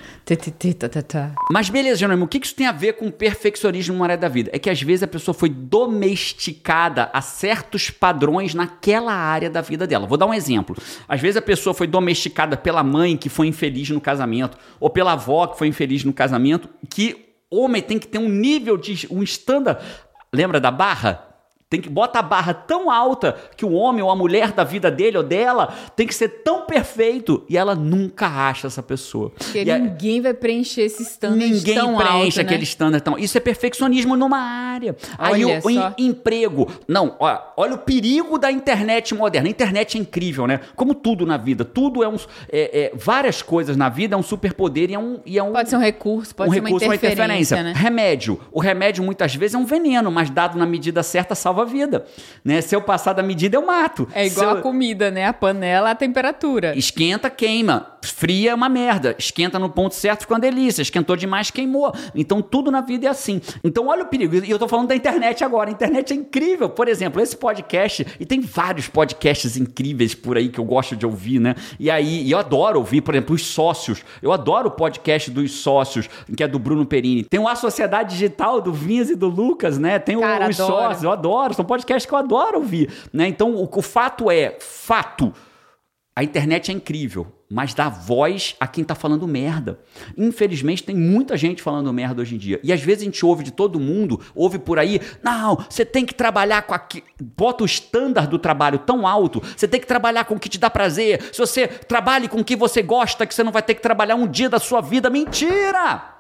Mas beleza, Jerônimo, o que isso tem a ver com perfeccionismo numa área da vida? É que às vezes a pessoa foi domesticada a certos padrões naquela área da vida dela. Vou dar um exemplo. Às vezes a pessoa foi domesticada pela mãe que foi infeliz no casamento, ou pela avó que foi infeliz no casamento, que homem tem que ter um nível de um standard. Lembra da barra? Tem que bota a barra tão alta que o homem ou a mulher da vida dele ou dela tem que ser tão perfeito e ela nunca acha essa pessoa. Porque E ninguém vai preencher esse standard Ninguém tão preenche alto, aquele né? standard tão. Isso é perfeccionismo numa área. Aí Olha o, em- emprego. Não, ó, olha o perigo da internet moderna. A internet é incrível, né? Como tudo na vida. Tudo é um. é- é- várias coisas na vida é um superpoder e é um. E é um Pode ser um recurso, pode um ser recurso, uma interferência, né? Remédio. O remédio muitas vezes é um veneno, mas dado na medida certa salva a vida. Né? Se eu passar da medida, eu mato. É igual eu- a comida, né? A panela, a temperatura. Esquenta, queima. Fria é uma merda. Esquenta no ponto certo, fica uma delícia. Esquentou demais, queimou. Então tudo na vida é assim. Então olha o perigo. E eu tô falando da internet agora. A internet é incrível. Por exemplo, esse podcast, e tem vários podcasts incríveis por aí que eu gosto de ouvir, né? E aí, e eu adoro ouvir, por exemplo, os sócios. Eu adoro o podcast dos sócios, que é do Bruno Perini. Tem o A Sociedade Digital do Vinhas e do Lucas, né? Tem o- Cara, os adoro. sócios. Eu adoro. São podcasts que eu adoro ouvir, né? Então o, o fato é, fato. A internet é incrível, mas dá voz a quem tá falando merda. Infelizmente, tem muita gente falando merda hoje em dia. E às vezes a gente ouve de todo mundo, ouve por aí, não, você tem que trabalhar com aqui. Bota o estándar do trabalho tão alto, você tem que trabalhar com o que te dá prazer. Se você trabalhe com o que você gosta, que você não vai ter que trabalhar um dia da sua vida. Mentira!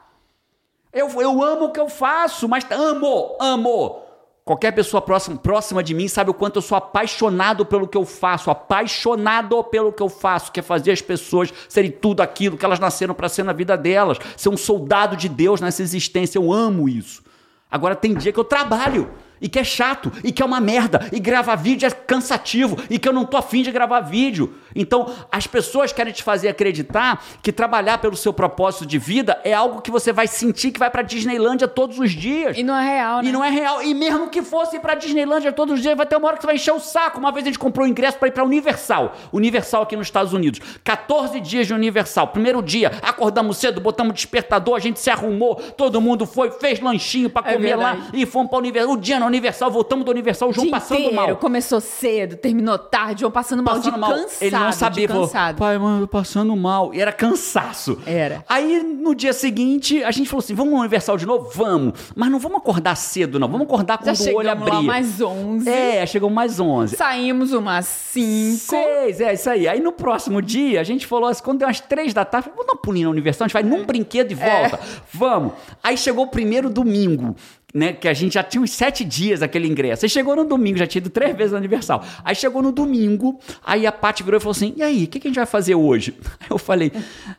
Eu, eu amo o que eu faço, mas amo, amo. Qualquer pessoa próxima, próxima de mim sabe o quanto eu sou apaixonado pelo que eu faço, apaixonado pelo que eu faço, que é fazer as pessoas serem tudo aquilo que elas nasceram para ser na vida delas, ser um soldado de Deus nessa existência. Eu amo isso. Agora tem dia que eu trabalho e que é chato, e que é uma merda, e gravar vídeo é cansativo, e que eu não tô afim de gravar vídeo. Então, as pessoas querem te fazer acreditar que trabalhar pelo seu propósito de vida é algo que você vai sentir que vai pra Disneylândia todos os dias. E não é real, né? E não é real. E mesmo que fosse ir pra Disneylândia todos os dias, vai ter uma hora que você vai encher o saco. Uma vez a gente comprou o ingresso pra ir pra Universal. Universal aqui nos Estados Unidos. 14 dias de Universal. Primeiro dia, acordamos cedo, botamos despertador, a gente se arrumou, todo mundo foi, fez lanchinho pra É comer lá verdade. e fomos pra Universal. O dia na Universal, voltamos do Universal, o João Dia passando inteiro, mal. Começou cedo, terminou tarde, João passando mal Passando de mal. cansado. Ele não sabia, falou, cansado. pai, mano, passando mal. E era cansaço. Era. Aí, no dia seguinte, a gente falou assim, vamos no Universal de novo? Vamos. Mas não vamos acordar cedo, não. Vamos acordar Já quando o olho chegamos abrir. lá mais 11. É, chegou mais 11. Saímos umas 5. Seis, é isso aí. Aí no próximo dia, a gente falou assim, quando deu umas três da tarde, vamos dar um pulinho na Universal, a gente vai num brinquedo e volta. Vamos. Aí chegou o primeiro domingo, né, que a gente já tinha uns sete dias aquele ingresso. Aí chegou no domingo, já tinha ido três vezes no Universal. Aí chegou no domingo, aí a Paty virou e falou assim: e aí, o que, que, a gente vai fazer hoje? Aí eu falei: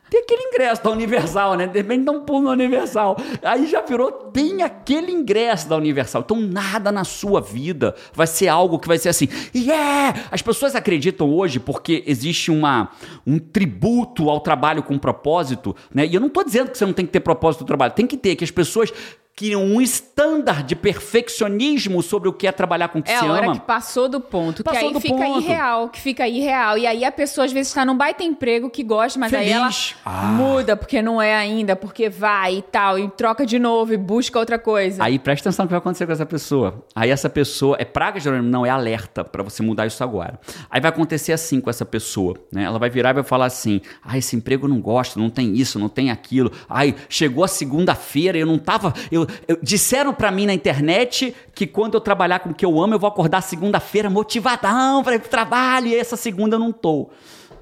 tem aquele ingresso da Universal, né? De repente um pulo na Universal. Aí já virou: tem aquele ingresso da Universal. Então nada na sua vida vai ser algo que vai ser assim, yeah! As pessoas acreditam hoje porque existe uma, um tributo ao trabalho com propósito, né? E eu não estou dizendo que você não tem que ter propósito do trabalho, tem que ter, que as pessoas criam um estándar de perfeccionismo sobre o que é trabalhar com o que é se a hora ama. que passou do ponto, Passou que aí do fica ponto. irreal, que fica irreal. E aí a pessoa às vezes está num baita emprego que gosta, mas aí ela Feliz. Ah. muda porque não é ainda, porque vai e tal, e troca de novo e busca outra coisa. Aí presta atenção no que vai acontecer com essa pessoa. Aí essa pessoa é praga Jerônimo? Não, é alerta para você mudar isso agora. Aí vai acontecer assim com essa pessoa, né? Ela vai virar e vai falar assim: "Ah, esse emprego eu não gosto, não tem isso, não tem aquilo. Ai, chegou a segunda-feira, eu não tava, eu, eu- disseram para mim na internet que quando eu trabalhar com o que eu amo, eu vou acordar segunda-feira motivadão para ir pro trabalho, e essa segunda eu não tô.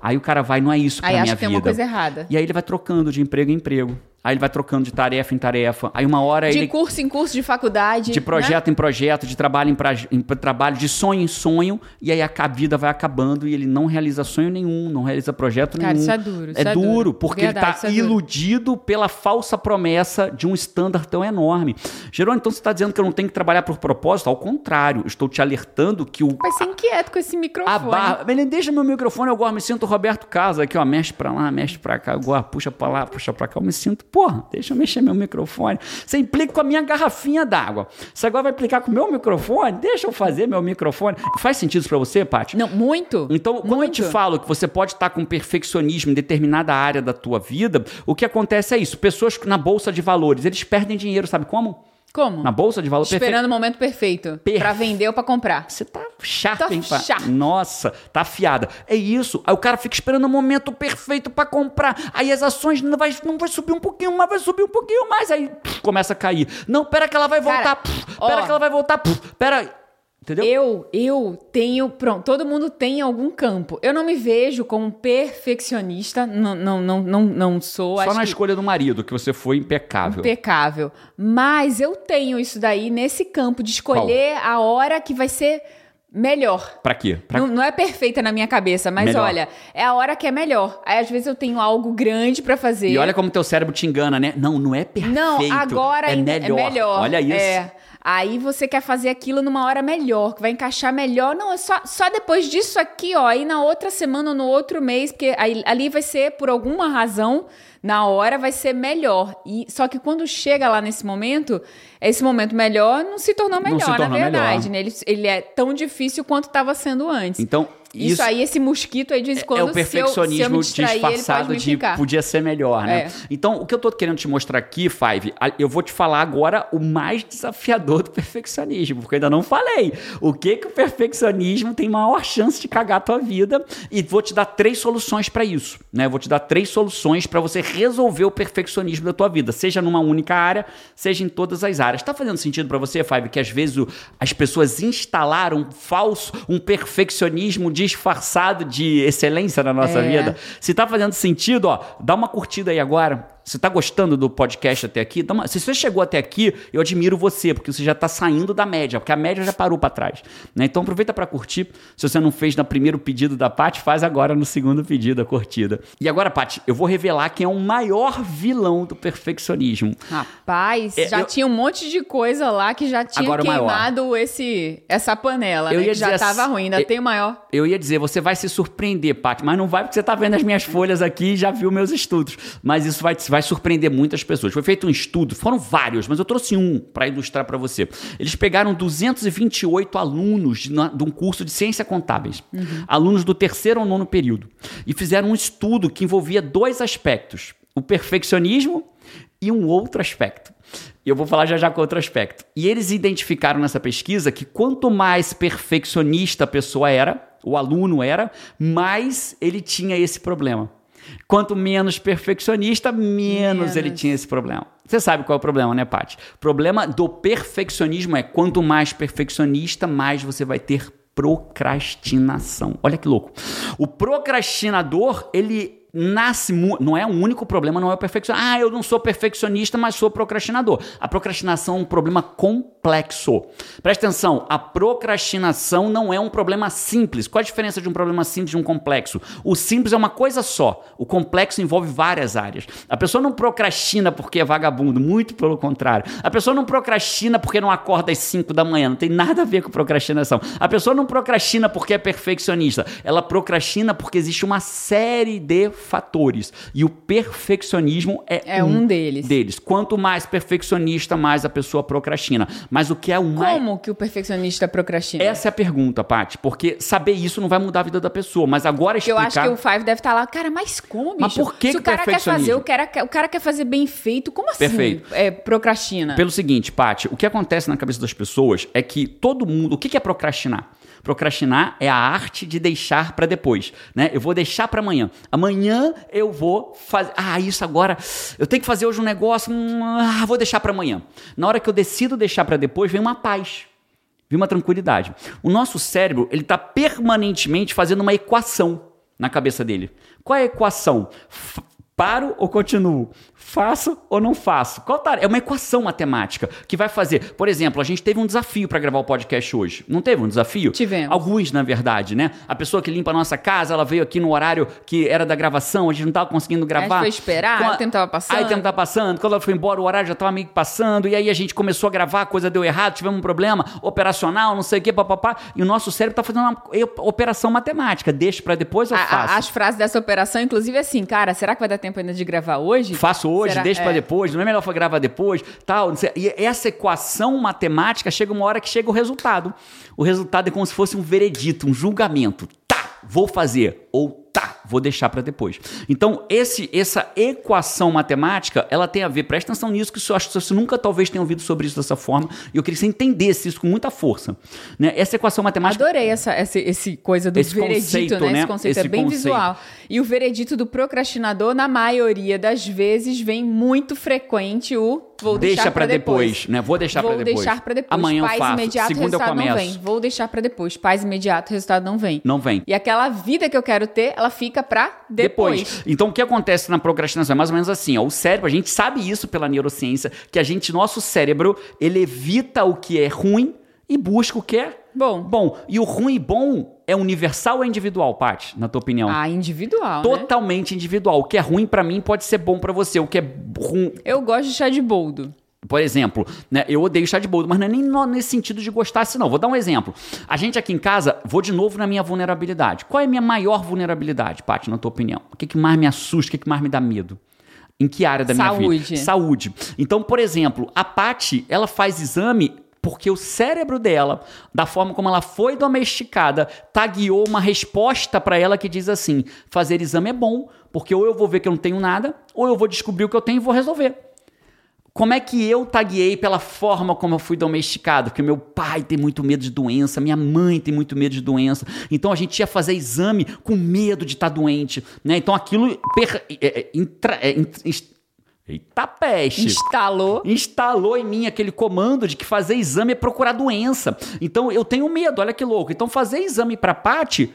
Aí o cara vai, não é isso pra Aí minha acha que vida. tem uma coisa errada. E aí ele vai trocando de emprego em emprego. Aí ele vai trocando de tarefa em tarefa. Aí uma hora De ele curso em curso, de faculdade. de né? projeto em projeto, de trabalho em, pra- em trabalho, de sonho em sonho, e aí a vida vai acabando e ele não realiza sonho nenhum, não realiza projeto Cara, nenhum. isso é duro, isso é é duro, duro. porque Verdade, ele está é iludido pela falsa promessa de um estándar tão enorme. Jerônimo, então você está dizendo que eu não tenho que trabalhar por propósito? Ao contrário, estou te alertando que o Vai ser inquieto com esse microfone. a barra. Deixa meu microfone, eu gosto, me sinto Roberto Carlos aqui, ó. Mexe pra lá, mexe pra cá, eu gosto, puxa pra lá, puxa pra cá. Eu me sinto, porra, deixa eu mexer meu microfone. Você implica com a minha garrafinha d'água. Você agora vai implicar com o meu microfone? Deixa eu fazer meu microfone. Faz sentido isso pra você, Paty? Não, muito. Então, quando eu muito. te falo que você pode estar com perfeccionismo em determinada área da tua vida, o que acontece é isso. Pessoas na bolsa de valores, eles perdem dinheiro, sabe como? Como? Na bolsa de valores. Esperando o momento perfeito. Perfe- Pra vender ou pra comprar. Você tá sharp, Tá hein, pá? Nossa, tá afiada. É isso. Aí o cara fica esperando o momento perfeito pra comprar. Aí as ações não vai, não vai subir um pouquinho mais, vai subir um pouquinho mais. Aí pff, começa a cair. Não, pera que ela vai voltar. Cara, pff, ó. pera que ela vai voltar. pff, Pera. Entendeu? Eu, eu tenho, pronto, todo mundo tem algum campo. Eu não me vejo como perfeccionista, não, não, não, não, não sou. Só na escolha do marido, que você foi impecável. impecável. Mas eu tenho isso daí nesse campo de escolher a hora que vai ser melhor. Pra quê? Pra... Não, não é perfeita na minha cabeça, mas Melhor. olha, é a hora que é melhor. Aí às vezes eu tenho algo grande pra fazer. E olha como teu cérebro te engana, né? Não, não é perfeito. Não, agora é melhor. é melhor. Olha isso. É. Aí você quer fazer aquilo numa hora melhor, que vai encaixar melhor. Não, é só, só depois disso aqui, ó. Aí na outra semana ou no outro mês, porque aí, ali vai ser, por alguma razão, na hora vai ser melhor. E Só que quando chega lá nesse momento, esse momento melhor não se tornou Não melhor, se na tornou verdade. melhor. Né? Ele, ele é tão difícil quanto estava sendo antes. Então, Isso, isso, aí, esse mosquito aí, de vez em quando, é o perfeccionismo se eu, se eu distrair, disfarçado de podia ser melhor, né? É. Então, o que eu tô querendo te mostrar aqui, Five, eu vou te falar agora o mais desafiador do perfeccionismo, porque eu ainda não falei. O que que o perfeccionismo tem maior chance de cagar a tua vida e vou te dar três soluções para isso, né? Eu vou te dar três soluções para você resolver o perfeccionismo da tua vida, seja numa única área, seja em todas as áreas. Tá fazendo sentido para você, Five, que às vezes o- as pessoas instalaram um falso, um perfeccionismo disfarçado de excelência na nossa É. vida? Se tá fazendo sentido, ó, dá uma curtida aí agora. Você tá gostando do podcast até aqui? Uma- Se você chegou até aqui, eu admiro você, porque você já tá saindo da média, porque a média já parou para trás. né? Então aproveita para curtir. Se você não fez no primeiro pedido da Paty, faz agora no segundo pedido a curtida. E agora, Paty, eu vou revelar quem é o maior vilão do perfeccionismo. Rapaz, É, já eu- tinha um monte de coisa lá que já tinha Agora queimado esse, essa panela, Eu né? ia Que já dizer tava assim- ruim, ainda eu- tem o maior. Eu ia dizer, você vai se surpreender, Paty, mas não vai porque você tá vendo as minhas folhas aqui e já viu meus estudos. Mas isso vai, vai surpreender muitas pessoas. Foi feito um estudo, foram vários, mas eu trouxe um para ilustrar para você. Eles pegaram 228 alunos de, de um curso de ciência contábeis, alunos do terceiro ou nono período, e fizeram um estudo que envolvia dois aspectos: o perfeccionismo e um outro aspecto. E eu vou falar já já com outro aspecto. E eles identificaram nessa pesquisa que quanto mais perfeccionista a pessoa era, o aluno era, mais ele tinha esse problema. Quanto menos perfeccionista, menos, ele Menos. tinha esse problema. Você sabe qual é o problema, né, Paty? O problema do perfeccionismo é quanto mais perfeccionista, mais você vai ter procrastinação. Olha que louco. O procrastinador, ele nasce, não é o único problema, não é o perfeccionismo. Ah, eu não sou perfeccionista, mas sou procrastinador. A procrastinação é um problema complexo. Presta atenção, a procrastinação não é um problema simples. Qual a diferença de um problema simples e um complexo? O simples é uma coisa só, o complexo envolve várias áreas. A pessoa não procrastina porque é vagabundo, muito pelo contrário. A pessoa não procrastina porque não acorda às 5 da manhã, não tem nada a ver com procrastinação. A pessoa não procrastina porque é perfeccionista, ela procrastina porque existe uma série de fatores. E o perfeccionismo é, É um deles. deles. Quanto mais perfeccionista, mais a pessoa procrastina. Mas o que é mais. Como que o perfeccionista procrastina? Essa é a pergunta, Paty. Porque saber isso não vai mudar a vida da pessoa. Mas agora Porque eu explicar... acho que o Five deve estar lá, cara, mas como, bicho? Mas por que Se que o cara quer fazer, o cara, o cara quer fazer bem feito, como assim? Perfeito. É, procrastina. Pelo seguinte, Paty, o que acontece na cabeça das pessoas é que todo mundo. O que é procrastinar? Procrastinar é a arte de deixar para depois, né? Eu vou deixar para amanhã. Amanhã eu vou fazer. Ah, isso agora. Eu tenho que fazer hoje um negócio. hum, Ah, vou deixar para amanhã. Na hora que eu decido deixar para depois, vem uma paz. Vem uma tranquilidade. O nosso cérebro, ele está permanentemente fazendo uma equação na cabeça dele. Qual é a equação? F- Paro ou continuo? Faço ou não faço? Qual tá? É uma equação matemática que vai fazer. Por exemplo, a gente teve um desafio para gravar o podcast hoje. Não teve um desafio? Tivemos. Alguns, na verdade, né? A pessoa que limpa a nossa casa, ela veio aqui no horário que era da gravação, a gente não tava conseguindo gravar. foi esperar, Com o tempo tava passando. Aí o tempo tava passando, quando ela foi embora, o horário já tava meio que passando, e aí a gente começou a gravar, a coisa deu errado, tivemos um problema operacional, não sei o que, papapá, e o nosso cérebro tá fazendo uma operação matemática. Deixa para depois ou A- a- faço? as frases dessa operação, inclusive, é assim, cara, será que vai dar tempo ainda de gravar hoje? Faço hoje, Será? deixa pra É. depois, não é melhor gravar depois, tal. não sei. E essa equação matemática chega uma hora que chega o resultado. O resultado é como se fosse um veredito, um julgamento. Tá, vou fazer. Ou vou deixar pra depois. Então, esse, essa equação matemática, ela tem a ver, presta atenção nisso, que eu acho que você nunca talvez tenha ouvido sobre isso dessa forma, e eu queria que você entendesse isso com muita força. Né? Essa equação matemática. Adorei essa, esse, esse coisa do Esse veredito, conceito, né? né? Esse conceito Esse é bem conceito. visual. E o veredito do procrastinador, na maioria das vezes, vem muito frequente o vou deixar Deixa pra pra depois, né? Vou deixar vou pra depois. deixar pra depois. Amanhã eu Paz faço. imediato, Segunda eu resultado não começo. vem. Vou deixar pra depois. Paz imediato, resultado não vem. Não vem. E aquela vida que eu quero ter, ela fica pra depois. Então, o que acontece na procrastinação é mais ou menos assim, ó, o cérebro, a gente sabe isso pela neurociência, que a gente, nosso cérebro, ele evita o que é ruim e busca o que é Bom. bom. E o ruim e bom é universal ou é individual, Paty, na tua opinião? Ah, individual, né? Totalmente individual. O que é ruim pra mim pode ser bom pra você. O que é ruim, Eu gosto de chá de boldo. por exemplo, né, eu odeio chá de boldo, mas não é nem no- nesse sentido de gostar assim, não. Vou dar um exemplo. A gente aqui em casa, vou de novo na minha vulnerabilidade. Qual é a minha maior vulnerabilidade, Paty, na tua opinião? O que, que mais me assusta, o que, que mais me dá medo? Em que área da minha vida? Saúde. Saúde. Então, por exemplo, a Paty, ela faz exame porque o cérebro dela, da forma como ela foi domesticada, tagueou uma resposta pra ela que diz assim: fazer exame é bom, porque ou eu vou ver que eu não tenho nada, ou eu vou descobrir o que eu tenho e vou resolver. Como é que eu taguei pela forma como eu fui domesticado? Porque meu pai tem muito medo de doença, minha mãe tem muito medo de doença. Então a gente ia fazer exame com medo de estar doente. Né? Então aquilo. Per, é, é, intra, é, eita peste! Instalou. instalou em mim aquele comando de que fazer exame é procurar doença. Então eu tenho medo, olha que louco. Então fazer exame pra Paty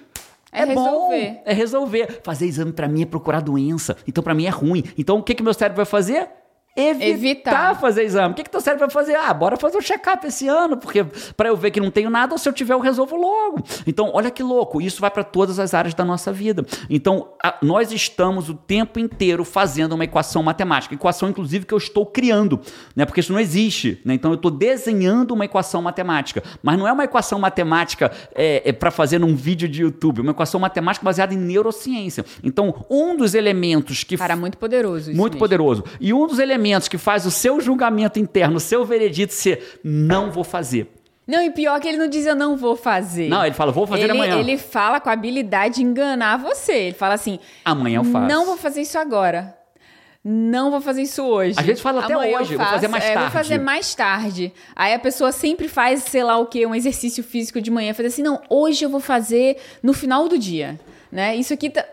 É é, bom, resolver. é resolver. Fazer exame pra mim é procurar doença. Então pra mim é ruim. Então o que que meu cérebro vai fazer? Evitar, Evitar. fazer exame. O que que teu cérebro vai fazer? Ah, bora fazer um check-up esse ano, porque pra eu ver que não tenho nada, ou se eu tiver eu resolvo logo. Então, olha que louco, isso vai pra todas as áreas da nossa vida. Então, a- nós estamos o tempo inteiro fazendo uma equação matemática, equação inclusive que eu estou criando, né? Porque isso não existe, né? Então eu estou desenhando uma equação matemática, mas não é uma equação matemática é, para fazer num vídeo de YouTube, é uma equação matemática baseada em neurociência. Então, um dos elementos que Cara, muito poderoso isso muito mesmo. poderoso. E um dos elementos que faz o seu julgamento interno, o seu veredito ser não vou fazer. Não, e pior que ele não diz eu não vou fazer. Não, ele fala, vou fazer ele, amanhã. Ele fala com a habilidade de enganar você. Ele fala assim: Amanhã eu faço. Não vou fazer isso agora. Não vou fazer isso hoje. Às vezes fala até Amanhã eu hoje, vou fazer mais é, Vou tarde. fazer mais tarde. Aí a pessoa sempre faz, sei lá o quê, um exercício físico de manhã. Faz assim, não, hoje eu vou fazer no final do dia. Né? Isso aqui tá...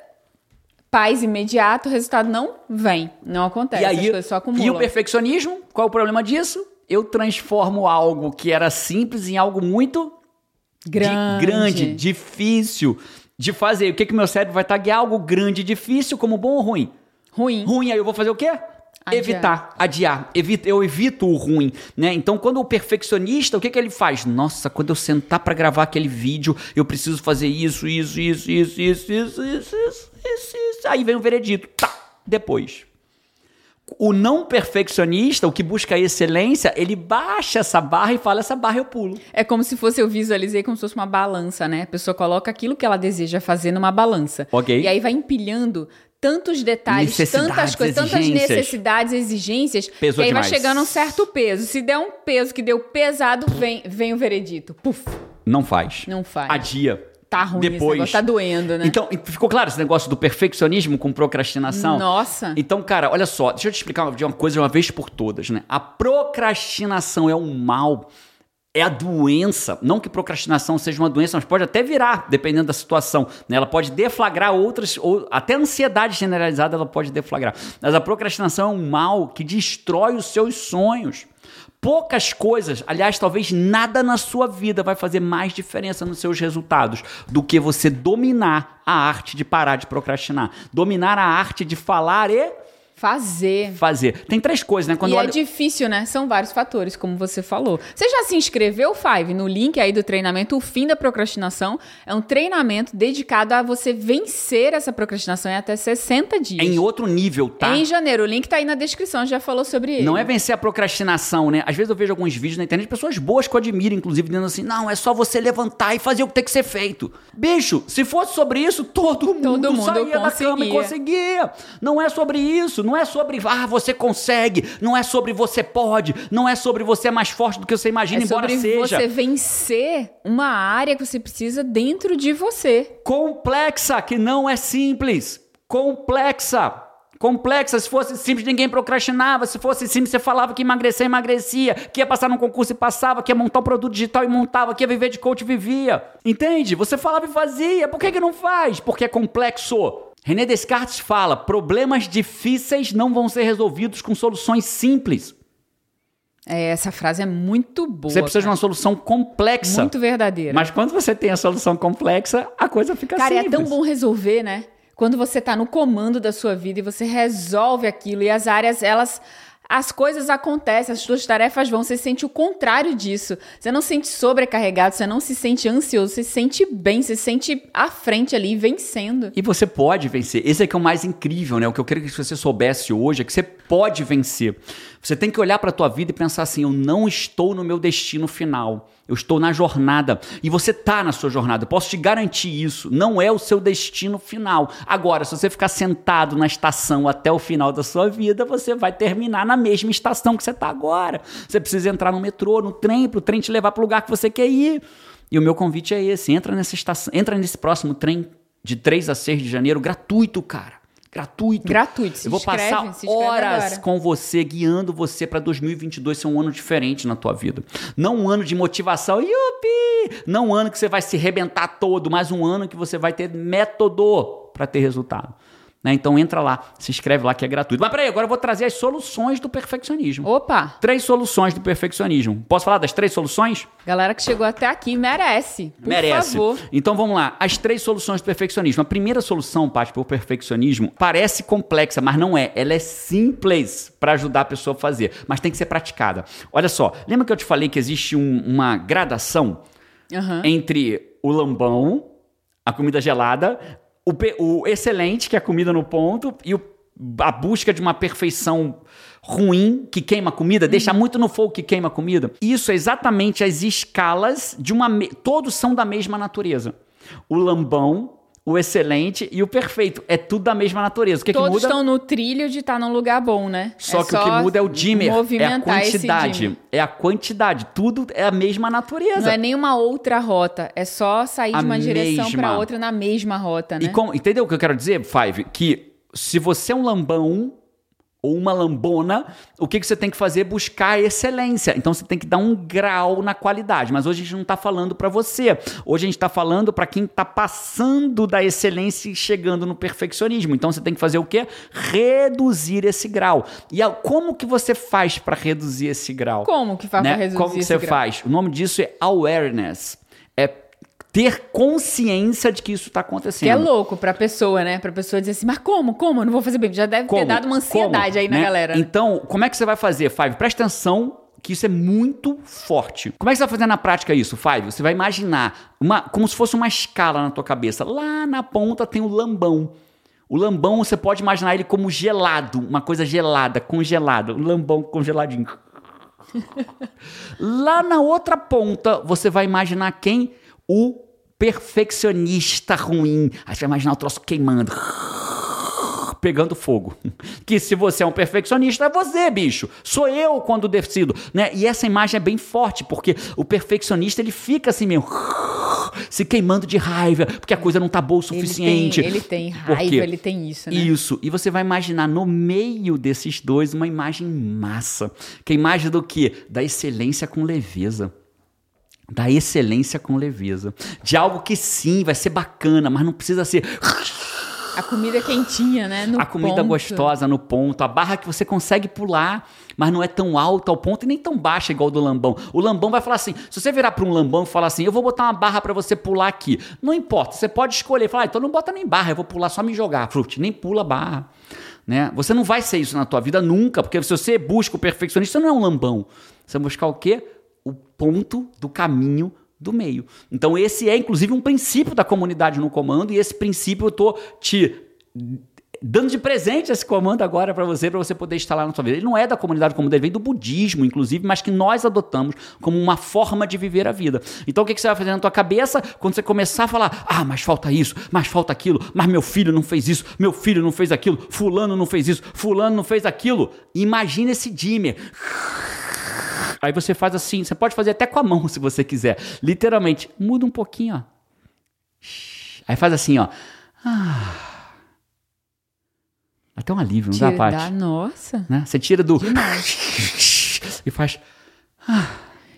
Paz imediato, o resultado não vem. Não acontece. E as aí, só acumulam. e o perfeccionismo? Qual é o problema disso? Eu transformo algo que era simples em algo muito Grande. grande difícil, de fazer. O que que meu cérebro vai taguear? Algo grande, difícil, como bom ou ruim? Ruim. Ruim, aí eu vou fazer o quê? Adiar. Evitar, adiar. Evito, eu evito o ruim, né? Então, quando o perfeccionista, o que, que ele faz? Nossa, quando eu sentar pra gravar aquele vídeo, eu preciso fazer isso, isso, isso, isso, isso, isso, isso, isso, isso, isso. Aí vem o veredito. Tá, depois. O não perfeccionista, o que busca a excelência, ele baixa essa barra e fala: essa barra eu pulo. É como se fosse, eu visualizei como se fosse uma balança, né? A pessoa coloca aquilo que ela deseja fazer numa balança. Ok. E aí vai empilhando tantos detalhes, tantas coisas, tantas exigências. necessidades, exigências, Pesou que aí vai demais. chegando a um certo peso. Se der um peso que deu pesado, vem, vem o veredito. Puf, Não faz. não faz. Adia. Tá ruim Depois. negócio, tá doendo, né? Então, ficou claro esse negócio do perfeccionismo com procrastinação? Nossa. Então, cara, olha só, deixa eu te explicar uma- de uma coisa de uma vez por todas, né? A procrastinação é um mal, é a doença. Não que procrastinação seja uma doença, mas pode até virar, dependendo da situação. Né? Ela pode deflagrar outras, ou até a ansiedade generalizada ela pode deflagrar. Mas a procrastinação é um mal que destrói os seus sonhos. Poucas coisas, aliás, talvez nada na sua vida vai fazer mais diferença nos seus resultados do que você dominar a arte de parar de procrastinar. Dominar a arte de falar e Fazer. fazer. Tem três coisas, né? Quando e olha... é difícil, né? São vários fatores, como você falou. Você já se inscreveu, Five, no link aí do treinamento O Fim da Procrastinação? É um treinamento dedicado a você vencer essa procrastinação em até 60 dias. É em outro nível, tá? Em janeiro. O link tá aí na descrição, já falou sobre ele. Não é vencer a procrastinação, né? Às vezes eu vejo alguns vídeos na internet de pessoas boas que eu admiro, inclusive, dizendo assim: não, é só você levantar e fazer o que tem que ser feito. Bicho, se fosse sobre isso, todo mundo, mundo saía da cama e conseguia. conseguia. Não é sobre isso, não é sobre, ah, você consegue, não é sobre você pode, não é sobre você é mais forte do que você imagina, É embora sobre seja. você vencer uma área que você precisa dentro de você. complexa, que não é simples. Complexa. Complexa, se fosse simples, ninguém procrastinava. Se fosse simples, você falava que emagrecer, emagrecia. Que ia passar num concurso e passava. Que ia montar um produto digital e montava. Que ia viver de coach e vivia. Entende? Você falava e fazia. Por que, que não faz? Porque é complexo. René Descartes fala: problemas difíceis não vão ser resolvidos com soluções simples. É, essa frase é muito boa. Você precisa de cara. uma solução complexa. Muito verdadeira. Mas quando você tem a solução complexa, a coisa fica Cara, simples. é tão bom resolver, né? Quando você tá no comando da sua vida e você resolve aquilo e as áreas, elas. As coisas acontecem, as suas tarefas vão, você sente o contrário disso. Você não se sente sobrecarregado, você não se sente ansioso, você se sente bem, você se sente à frente ali, vencendo. E você pode vencer. Esse é que é o mais incrível, né? O que eu queria que você soubesse hoje é que você pode vencer. Você tem que olhar para a tua vida e pensar assim: eu não estou no meu destino final. Eu estou na jornada. E você tá na sua jornada. Eu posso te garantir isso. Não é o seu destino final. Agora, se você ficar sentado na estação até o final da sua vida, você vai terminar na mesma estação que você tá agora. Você precisa entrar no metrô, no trem, para o trem te levar para o lugar que você quer ir. E o meu convite é esse: entra nessa estação, entra nesse próximo trem de 3 a 6 de janeiro, gratuito, cara. Gratuito. Gratuito, se Eu vou inscreve, passar horas agora. com você, guiando você para 2022 ser um ano diferente na tua vida. Não um ano de motivação, yupi! Não um ano que você vai se rebentar todo, mas um ano que você vai ter método para ter resultado. Né? Então entra lá, se inscreve lá que é gratuito. Mas peraí, agora eu vou trazer as soluções do perfeccionismo. Opa! Três soluções do perfeccionismo. Posso falar das três soluções? Galera que chegou até aqui merece. Por Merece. favor. Então vamos lá. As três soluções do perfeccionismo. A primeira solução, Paty, para o perfeccionismo, parece complexa, mas não é. Ela é simples para ajudar a pessoa a fazer, mas tem que ser praticada. Olha só, lembra que eu te falei que existe um- uma gradação Aham. entre o lambão, a comida gelada, o, o excelente, que é a comida no ponto, e o- a busca de uma perfeição ruim que queima comida, deixa muito no fogo que queima comida. Isso é exatamente as escalas de uma. me- Todos são da mesma natureza. O lambão, o excelente e o perfeito. É tudo da mesma natureza. O que, que Todos muda? estão no trilho de estar num lugar bom, né? Só É que o que muda é o dimmer, é a quantidade. É a quantidade. Tudo é a mesma natureza. Não é nenhuma outra rota, é só sair A de uma direção mesma. para outra na mesma rota, né? E como- entendeu o que eu quero dizer, Five? Que se você é um lambão ou uma lambona, o que, que você tem que fazer? Buscar a excelência. Então você tem que dar um grau na qualidade. Mas hoje a gente não está falando para você. Hoje a gente está falando para quem está passando da excelência e chegando no perfeccionismo. Então você tem que fazer o quê? Reduzir esse grau. E como que você faz para reduzir esse grau? Como que faz né? pra reduzir Como que você grau? faz? O nome disso é awareness. Ter consciência de que isso está Que é acontecendo. louco pra pessoa, né? Pra pessoa dizer assim, mas como? Como? Eu não vou fazer bem. Já deve Como? ter dado uma ansiedade Como? aí na Né? galera. Então, como é que você vai fazer, Five? Presta atenção que isso é muito forte. Como é que você vai fazer na prática isso, Five? Você vai imaginar uma, como se fosse uma escala na tua cabeça. Lá na ponta tem o lambão. O lambão, você pode imaginar ele como gelado, uma coisa gelada, congelada. O lambão congeladinho. Lá na outra ponta, você vai imaginar quem? O perfeccionista ruim. Aí você vai imaginar o troço queimando pegando fogo. Que se você é um perfeccionista, é você, bicho. Sou eu quando decido, né? E essa imagem é bem forte, porque o perfeccionista, ele fica assim mesmo, se queimando de raiva, porque a coisa não tá boa o Ele suficiente. tem, ele tem raiva, ele tem isso, né? Isso. E você vai imaginar no meio desses dois uma imagem massa. Que é a imagem do quê? Da excelência com leveza. Da excelência com leveza. De algo que sim, vai ser bacana, mas não precisa ser A comida quentinha, né? No a comida ponto. gostosa no ponto, a barra que você consegue pular, mas não é tão alta ao ponto e nem tão baixa igual do lambão. O lambão vai falar assim: se você virar para um lambão e falar assim, eu vou botar uma barra para você pular aqui, não importa, você pode escolher, falar, ah, então não bota nem barra, eu vou pular só me jogar, frute, nem pula barra. Né? Você não vai ser isso na tua vida nunca, porque se você busca o perfeccionista, você não é um lambão. Você vai buscar o quê? O ponto do caminho do meio. Então esse é inclusive um princípio da comunidade no comando e esse princípio eu tô te dando de presente esse comando agora para você, para você poder instalar na sua vida. Ele não é da comunidade como ele vem do budismo, inclusive, mas que nós adotamos como uma forma de viver a vida. Então o que, que você vai fazer na tua cabeça quando você começar a falar, ah, mas falta isso, mas falta aquilo, mas meu filho não fez isso, meu filho não fez aquilo, fulano não fez isso, fulano não fez aquilo. Imagina esse dimmer. Aí você faz assim, você pode fazer até com a mão se você quiser. Literalmente, muda um pouquinho, ó. Aí faz assim, ó. Ah. Até um alívio, não dá, Tira Paty? da- Nossa. Né? Você tira do. e faz.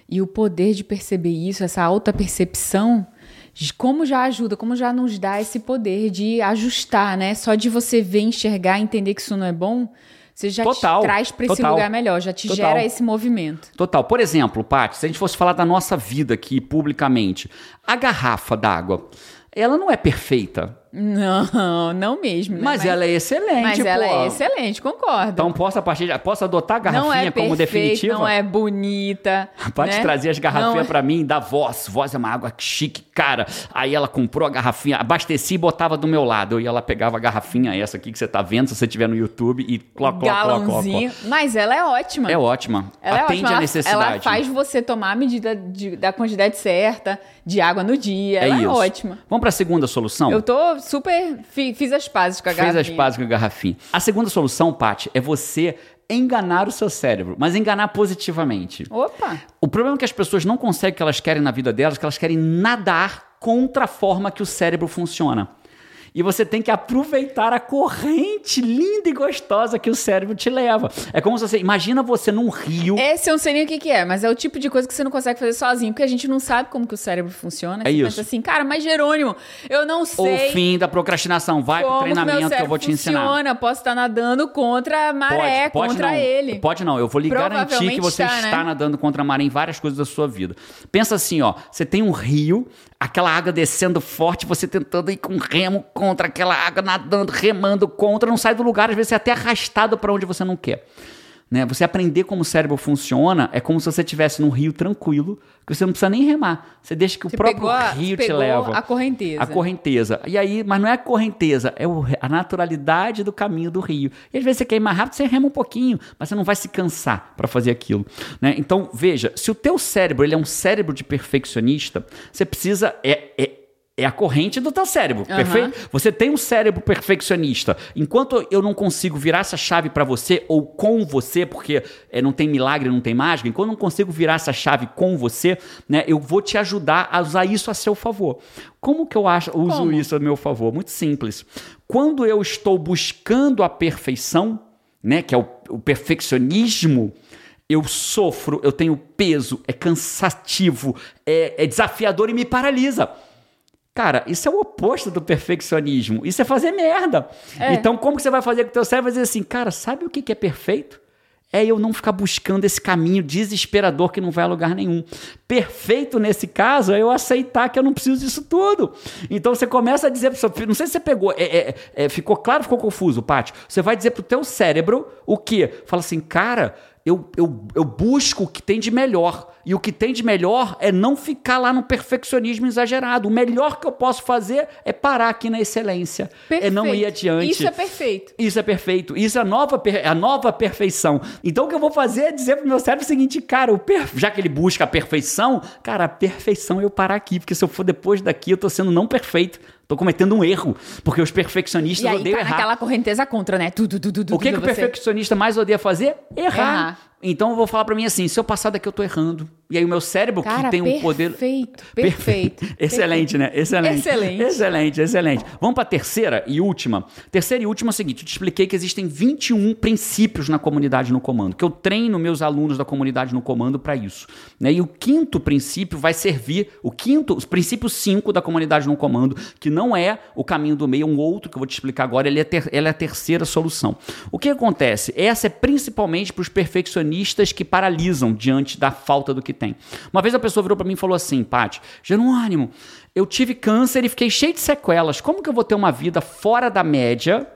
E o poder de perceber isso, essa alta percepção, de como já ajuda, como já nos dá esse poder de ajustar, né? Só de você ver, enxergar, entender que isso não é bom, você já Total, te traz para esse total, lugar melhor, já te total. gera esse movimento. Total. Por exemplo, Paty, se a gente fosse falar da nossa vida aqui publicamente, a garrafa d'água, ela não é perfeita, Não, não mesmo. Né? mas, ela é excelente. mas ela pô. é excelente, concordo. Então posso a partir de, posso adotar a garrafinha não é como perfeito, definitiva? não é bonita. Pode né? trazer as garrafinhas é- pra mim da Voz. Voz é uma água chique, cara. Aí ela comprou a garrafinha, abasteci e botava do meu lado. E ela pegava a garrafinha, essa aqui que você tá vendo, se você tiver no YouTube, e cló, cló, cló, cló, galãozinho. Mas ela é ótima. É ótima. Ela Atende é ótima. a Ela- necessidade. Ela faz você tomar a medida de- da quantidade certa de água no dia. é ela isso. é ótima. Vamos pra segunda solução? Eu tô super. fi- fiz as pazes com a Fez as garrafinha. pazes com a garrafinha. A segunda solução, Paty, é você enganar o seu cérebro, mas enganar positivamente. Opa! O problema é que as pessoas não conseguem o que elas querem na vida delas, que elas querem nadar contra a forma que o cérebro funciona. E você tem que aproveitar a corrente linda e gostosa que o cérebro te leva. É como se você. Imagina você num rio. Esse eu não sei nem o que, que é, mas é o tipo de coisa que você não consegue fazer sozinho, porque a gente não sabe como que o cérebro funciona. É isso. pensa assim, cara, mas Jerônimo, eu não O sei. fim da procrastinação. Vai pro treinamento que eu vou te ensinar. funciona. Posso estar nadando contra a maré, contra não. ele. Pode não, eu vou lhe garantir que você está, está né? nadando contra a maré em várias coisas da sua vida. Pensa assim, ó, você tem um rio, aquela água descendo forte, você tentando ir com remo contra aquela água, nadando, remando contra, não sai do lugar, às vezes você é até arrastado para onde você não quer. Né? Você aprender como o cérebro funciona é como se você estivesse num rio tranquilo, que você não precisa nem remar. Você deixa que o Você próprio pegou rio te leva. a correnteza. A correnteza. E aí, mas não é a correnteza, é o- a naturalidade do caminho do rio. E às vezes você quer ir mais rápido, você rema um pouquinho, mas você não vai se cansar para fazer aquilo. Né? Então, veja, se o teu cérebro ele é um cérebro de perfeccionista, você precisa. É, é, é a corrente do teu cérebro, Aham. perfeito? Você tem um cérebro perfeccionista. Enquanto eu não consigo virar essa chave para você ou com você, porque é, não tem milagre, não tem mágica, enquanto eu não consigo virar essa chave com você, né, eu vou te ajudar a usar isso a seu favor. Como que eu acho, uso Como? isso a meu favor? Muito simples. Quando eu estou buscando a perfeição, né, que é o, o perfeccionismo, eu sofro, eu tenho peso, é cansativo, é, é desafiador e me paralisa. Cara, isso é o oposto do perfeccionismo. Isso é fazer merda. É. Então, como que você vai fazer com o teu cérebro? Vai dizer assim, cara, sabe o que que é perfeito? é eu não ficar buscando esse caminho desesperador que não vai a lugar nenhum. Perfeito nesse caso é eu aceitar que eu não preciso disso tudo. Então você começa a dizer pro seu filho, não sei se você pegou, é, é, é, ficou claro, ficou confuso, Paty. Você vai dizer pro teu cérebro o quê? Fala assim, cara, eu, eu, eu busco o que tem de melhor. E o que tem de melhor é não ficar lá no perfeccionismo exagerado. O melhor que eu posso fazer é parar aqui na excelência. Perfeito. É não ir adiante. Isso é perfeito. Isso é perfeito. Isso é a nova, a nova perfeição. Então o que eu vou fazer é dizer pro meu cérebro o seguinte, cara, o já que ele busca a perfeição, cara, a perfeição é eu parar aqui. Porque se eu for depois daqui, eu tô sendo não perfeito. Tô cometendo um erro, porque os perfeccionistas e aí, odeiam tá errar. naquela correnteza contra, né? Tudo, tudo, tudo. O que, que o perfeccionista mais odeia fazer? Errar. errar. Então eu vou falar para mim assim, se eu passar daqui eu tô errando. E aí o meu cérebro Cara, que tem um poder perfeito, perfeito. excelente, né? Excelente. Excelente. Excelente, excelente. Vamos para terceira e última. Terceira e última é o seguinte, eu te expliquei que existem 21 princípios na comunidade no comando, que eu treino meus alunos da comunidade no comando para isso, né? E o quinto princípio vai servir, o quinto, os princípios 5 da comunidade no comando, que não é o caminho do meio, é um outro que eu vou te explicar agora, ele é, ter, ele é a terceira solução. O que acontece? Essa é principalmente para os perfeccionistas que paralisam diante da falta do que tem. Uma vez a pessoa virou para mim e falou assim, Paty, Jerônimo, eu tive câncer e fiquei cheio de sequelas. Como que eu vou ter uma vida fora da média,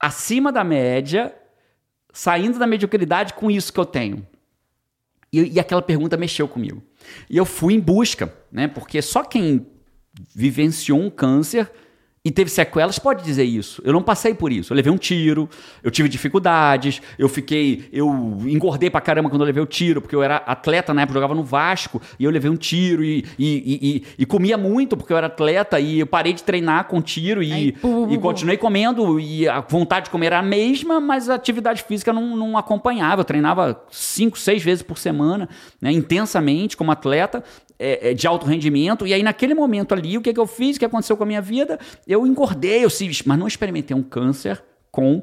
acima da média, saindo da mediocridade com isso que eu tenho? E, e aquela pergunta mexeu comigo. E eu fui em busca, né? Porque só quem vivenciou um câncer e teve sequelas, pode dizer isso. Eu não passei por isso. Eu levei um tiro, eu tive dificuldades, eu fiquei. Eu engordei pra caramba quando eu levei o tiro, porque eu era atleta na época, jogava no Vasco, e eu levei um tiro e, e, e, e comia muito, porque eu era atleta, e eu parei de treinar com tiro e, Aí, e continuei comendo, e a vontade de comer era a mesma, mas a atividade física não, não acompanhava. Eu treinava cinco, seis vezes por semana, né, intensamente como atleta, é, é, de alto rendimento. E aí, naquele momento ali, o que, que eu fiz? O que aconteceu com a minha vida? Eu engordei, eu sim, mas não experimentei um câncer com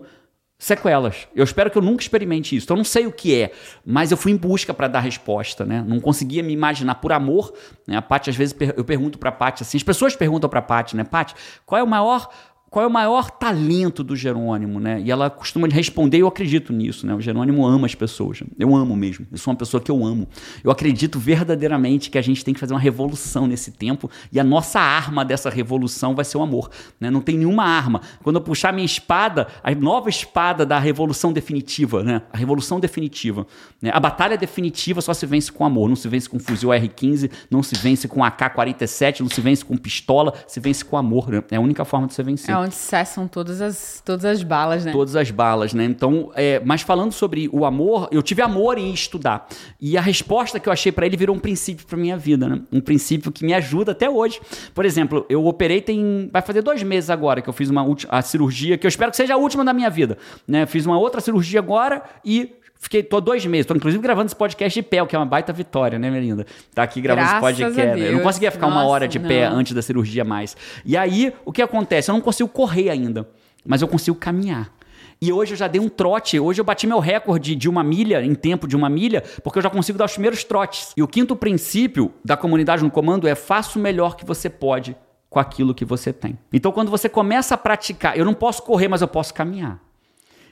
sequelas. Eu espero que eu nunca experimente isso. Então, eu não sei o que é, mas eu fui em busca para dar resposta, né? Não conseguia me imaginar por amor. Né? A Paty, às vezes, eu pergunto para a Paty assim, as pessoas perguntam para a Paty, né? Paty, qual é o maior qual é o maior talento do Jerônimo, né? E ela costuma responder, eu acredito nisso, né? O Jerônimo ama as pessoas. Eu amo mesmo. Eu sou uma pessoa que eu amo. Eu acredito verdadeiramente que a gente tem que fazer uma revolução nesse tempo e a nossa arma dessa revolução vai ser o amor, né? Não tem nenhuma arma. Quando eu puxar minha espada, a nova espada da revolução definitiva, né? A revolução definitiva, né? A batalha definitiva só se vence com amor, não se vence com fuzil R15, não se vence com AK-47, não se vence com pistola, se vence com amor, né? É a única forma de você vencer. É onde cessam todas as, todas as balas, né? Todas as balas, né? Então, é, mas falando sobre o amor, eu tive amor em estudar. E a resposta que eu achei para ele virou um princípio para minha vida, né? Um princípio que me ajuda até hoje. Por exemplo, eu operei tem. Vai fazer dois meses agora que eu fiz uma a cirurgia, que eu espero que seja a última da minha vida. Né? Fiz uma outra cirurgia agora e Fiquei, tô dois meses, tô inclusive gravando esse podcast de pé, o que é uma baita vitória, né, Melinda? Tá aqui gravando Graças esse podcast. Eu não conseguia ficar Nossa, uma hora de não. pé antes da cirurgia mais. E aí, o que acontece? Eu não consigo correr ainda, mas eu consigo caminhar. E hoje eu já dei um trote. Hoje eu bati meu recorde de uma milha, em tempo de uma milha, porque eu já consigo dar os primeiros trotes. E o quinto princípio da comunidade no comando é faça o melhor que você pode com aquilo que você tem. Então, quando você começa a praticar, eu não posso correr, mas eu posso caminhar.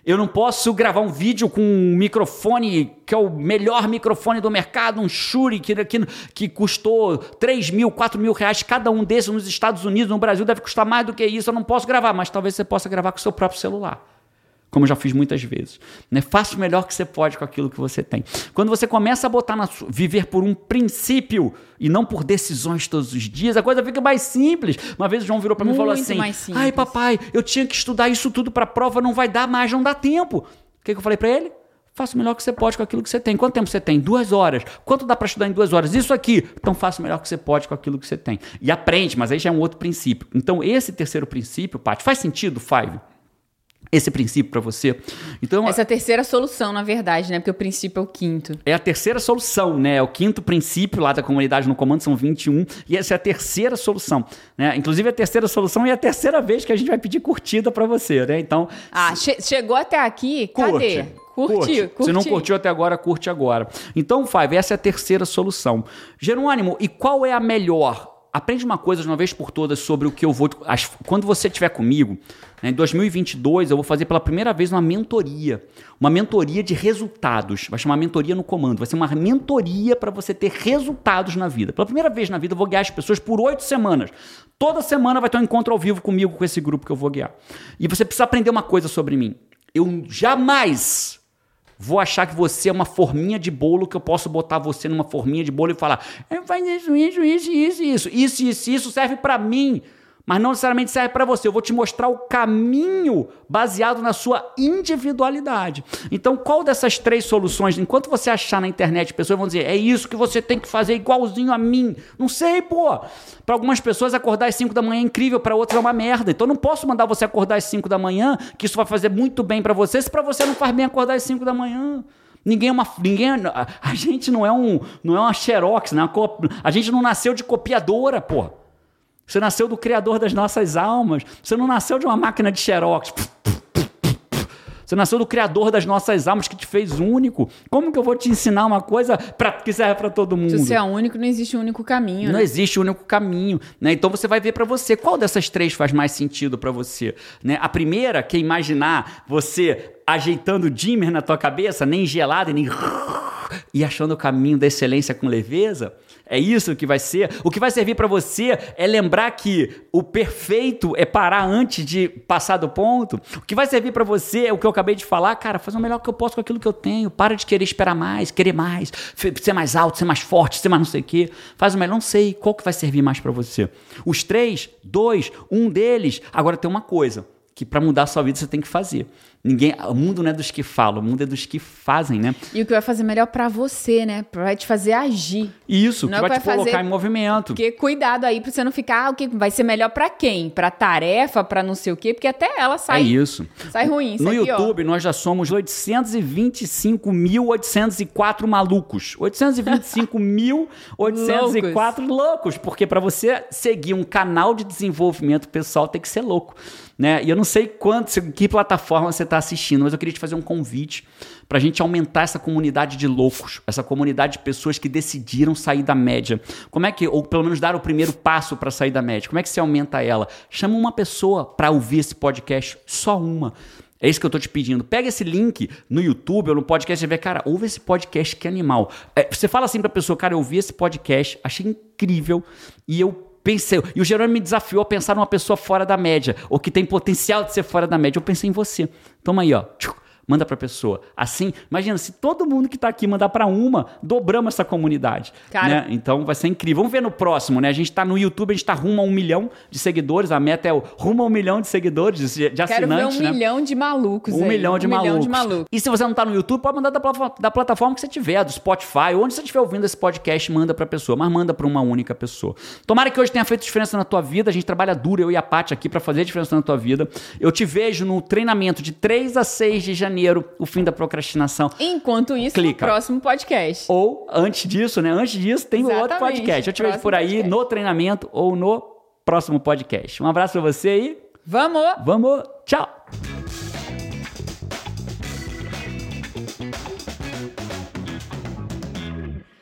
Eu não posso gravar um vídeo com um microfone que é o melhor microfone do mercado, um Shure que, que, que custou 3 mil, 4 mil reais cada um desses nos Estados Unidos, no Brasil deve custar mais do que isso. Eu não posso gravar, mas talvez você possa gravar com o seu próprio celular como eu já fiz muitas vezes. Né? Faça o melhor que você pode com aquilo que você tem. Quando você começa a botar na viver por um princípio e não por decisões todos os dias, a coisa fica mais simples. Uma vez o João virou para mim e falou assim: "Ai, papai, eu tinha que estudar isso tudo para a prova, não vai dar mais, não dá tempo". O que, que eu falei para ele? Faça o melhor que você pode com aquilo que você tem. Quanto tempo você tem? Duas horas. Quanto dá para estudar em duas horas? Isso aqui. Então faça o melhor que você pode com aquilo que você tem. E aprende, mas aí já é um outro princípio. Então, esse terceiro princípio, Paty, faz sentido, Five? Esse princípio para você. Então, essa é a terceira solução, na verdade, né? Porque o princípio é o quinto. É a terceira solução, né? É o quinto princípio lá da comunidade no comando são 21 e essa é a terceira solução, né? Inclusive a terceira solução é a terceira vez que a gente vai pedir curtida para você, né? Então, ah, che chegou até aqui? Curte. Cadê? Curtiu, curte. Se não curtiu até agora, curte agora. Então, Five, essa é a terceira solução. Jerônimo, e qual é a melhor aprende uma coisa de uma vez por todas sobre o que eu vou. as- quando você estiver comigo, né, em 2022, eu vou fazer pela primeira vez uma mentoria. Uma mentoria de resultados. Vai chamar mentoria no comando. Vai ser uma mentoria para você ter resultados na vida. Pela primeira vez na vida, eu vou guiar as pessoas por oito semanas. Toda semana vai ter um encontro ao vivo comigo, com esse grupo que eu vou guiar. E você precisa aprender uma coisa sobre mim. Eu jamais vou achar que você é uma forminha de bolo que eu posso botar você numa forminha de bolo e falar, "É, faz isso, isso, isso, isso, isso, isso, isso, isso serve pra mim, mas não necessariamente serve pra você. Eu vou te mostrar o caminho baseado na sua individualidade. Então, qual dessas três soluções, enquanto você achar na internet, pessoas vão dizer, é isso que você tem que fazer igualzinho a mim. Não sei, pô. Pra algumas pessoas acordar às 5 da manhã é incrível, pra outras é uma merda. Então, não posso mandar você acordar às 5 da manhã, que isso vai fazer muito bem pra você, se pra você não faz bem acordar às 5 da manhã. Ninguém é uma. Ninguém, é- a, gente não é um. Não é uma Xerox, né? A gente não nasceu de copiadora, pô. Você nasceu do Criador das nossas almas. Você não nasceu de uma máquina de Xerox. Você nasceu do Criador das nossas almas que te fez único. Como que eu vou te ensinar uma coisa pra, que serve pra todo mundo? Se você é único, não existe um único caminho. Não né? existe um único caminho, né? Então você vai ver pra você qual dessas três faz mais sentido pra você, né? A primeira, que é imaginar você ajeitando o dimmer na tua cabeça, nem gelado e nem e achando o caminho da excelência com leveza. É isso que vai ser. O que vai servir pra você é lembrar que o perfeito é parar antes de passar do ponto. O que vai servir pra você é o que eu acabei de falar, cara, fazer o melhor que eu posso com aquilo que eu tenho. Para de querer esperar mais, querer mais, ser mais alto, ser mais forte, ser mais não sei o quê. Faz o melhor, não sei qual que vai servir mais pra você. Os três, dois, um deles. Agora tem uma coisa que pra mudar a sua vida você tem que fazer. Ninguém, o mundo não é dos que falam, o mundo é dos que fazem, né? E o que vai fazer melhor pra você, né? Vai te fazer agir. Isso, Não que é vai te colocar fazer- em movimento. Porque cuidado aí pra você não ficar, ah, o que vai ser melhor pra quem? Pra tarefa, pra não sei o quê, porque até ela É sai, isso. sai ruim. No sai pior. YouTube, nós já somos 825.804 malucos. 825.804 loucos. Porque para você seguir um canal de desenvolvimento pessoal, tem que ser louco. Né? E eu não sei quanto, que plataforma você está assistindo, mas eu queria te fazer um convite para a gente aumentar essa comunidade de loucos, essa comunidade de pessoas que decidiram sair da média. Como é que, ou pelo menos dar o primeiro passo para sair da média? Como é que você aumenta ela? Chama uma pessoa para ouvir esse podcast, só uma. É isso que eu tô te pedindo. Pega esse link no YouTube ou no podcast e vê, cara, ouve esse podcast, que animal. É, você fala assim pra pessoa, cara, eu ouvi esse podcast, achei incrível e eu pensei. E o Jerônimo me desafiou a pensar numa pessoa fora da média, ou que tem potencial de ser fora da média. Eu pensei em você. Toma aí, ó. Manda pra pessoa. Assim, imagina, se todo mundo que tá aqui mandar pra uma, dobramos essa comunidade. Cara. né? Então vai ser incrível. Vamos ver no próximo, né? A gente tá no YouTube, a gente tá rumo a um milhão de seguidores. A meta é o rumo a um milhão de seguidores, de, de Quero ver assinantes, um né? milhão de malucos Um aí. milhão de um malucos. milhão de malucos. E se você não tá no YouTube, pode mandar da, plataforma- da plataforma que você tiver, do Spotify, onde você estiver ouvindo esse podcast, manda pra pessoa, mas manda pra uma única pessoa. Tomara que hoje tenha feito diferença na tua vida. A gente trabalha duro, eu e a Paty aqui, pra fazer diferença na tua vida. Eu te vejo no treinamento de 3 a 6 de janeiro, o fim da procrastinação. Enquanto isso, Clica. no próximo podcast. Ou antes disso, né? Antes disso, tem o outro Exatamente. podcast. Eu te vejo por aí podcast. no treinamento ou no próximo podcast. Um abraço pra você e Vamos! vamos, tchau!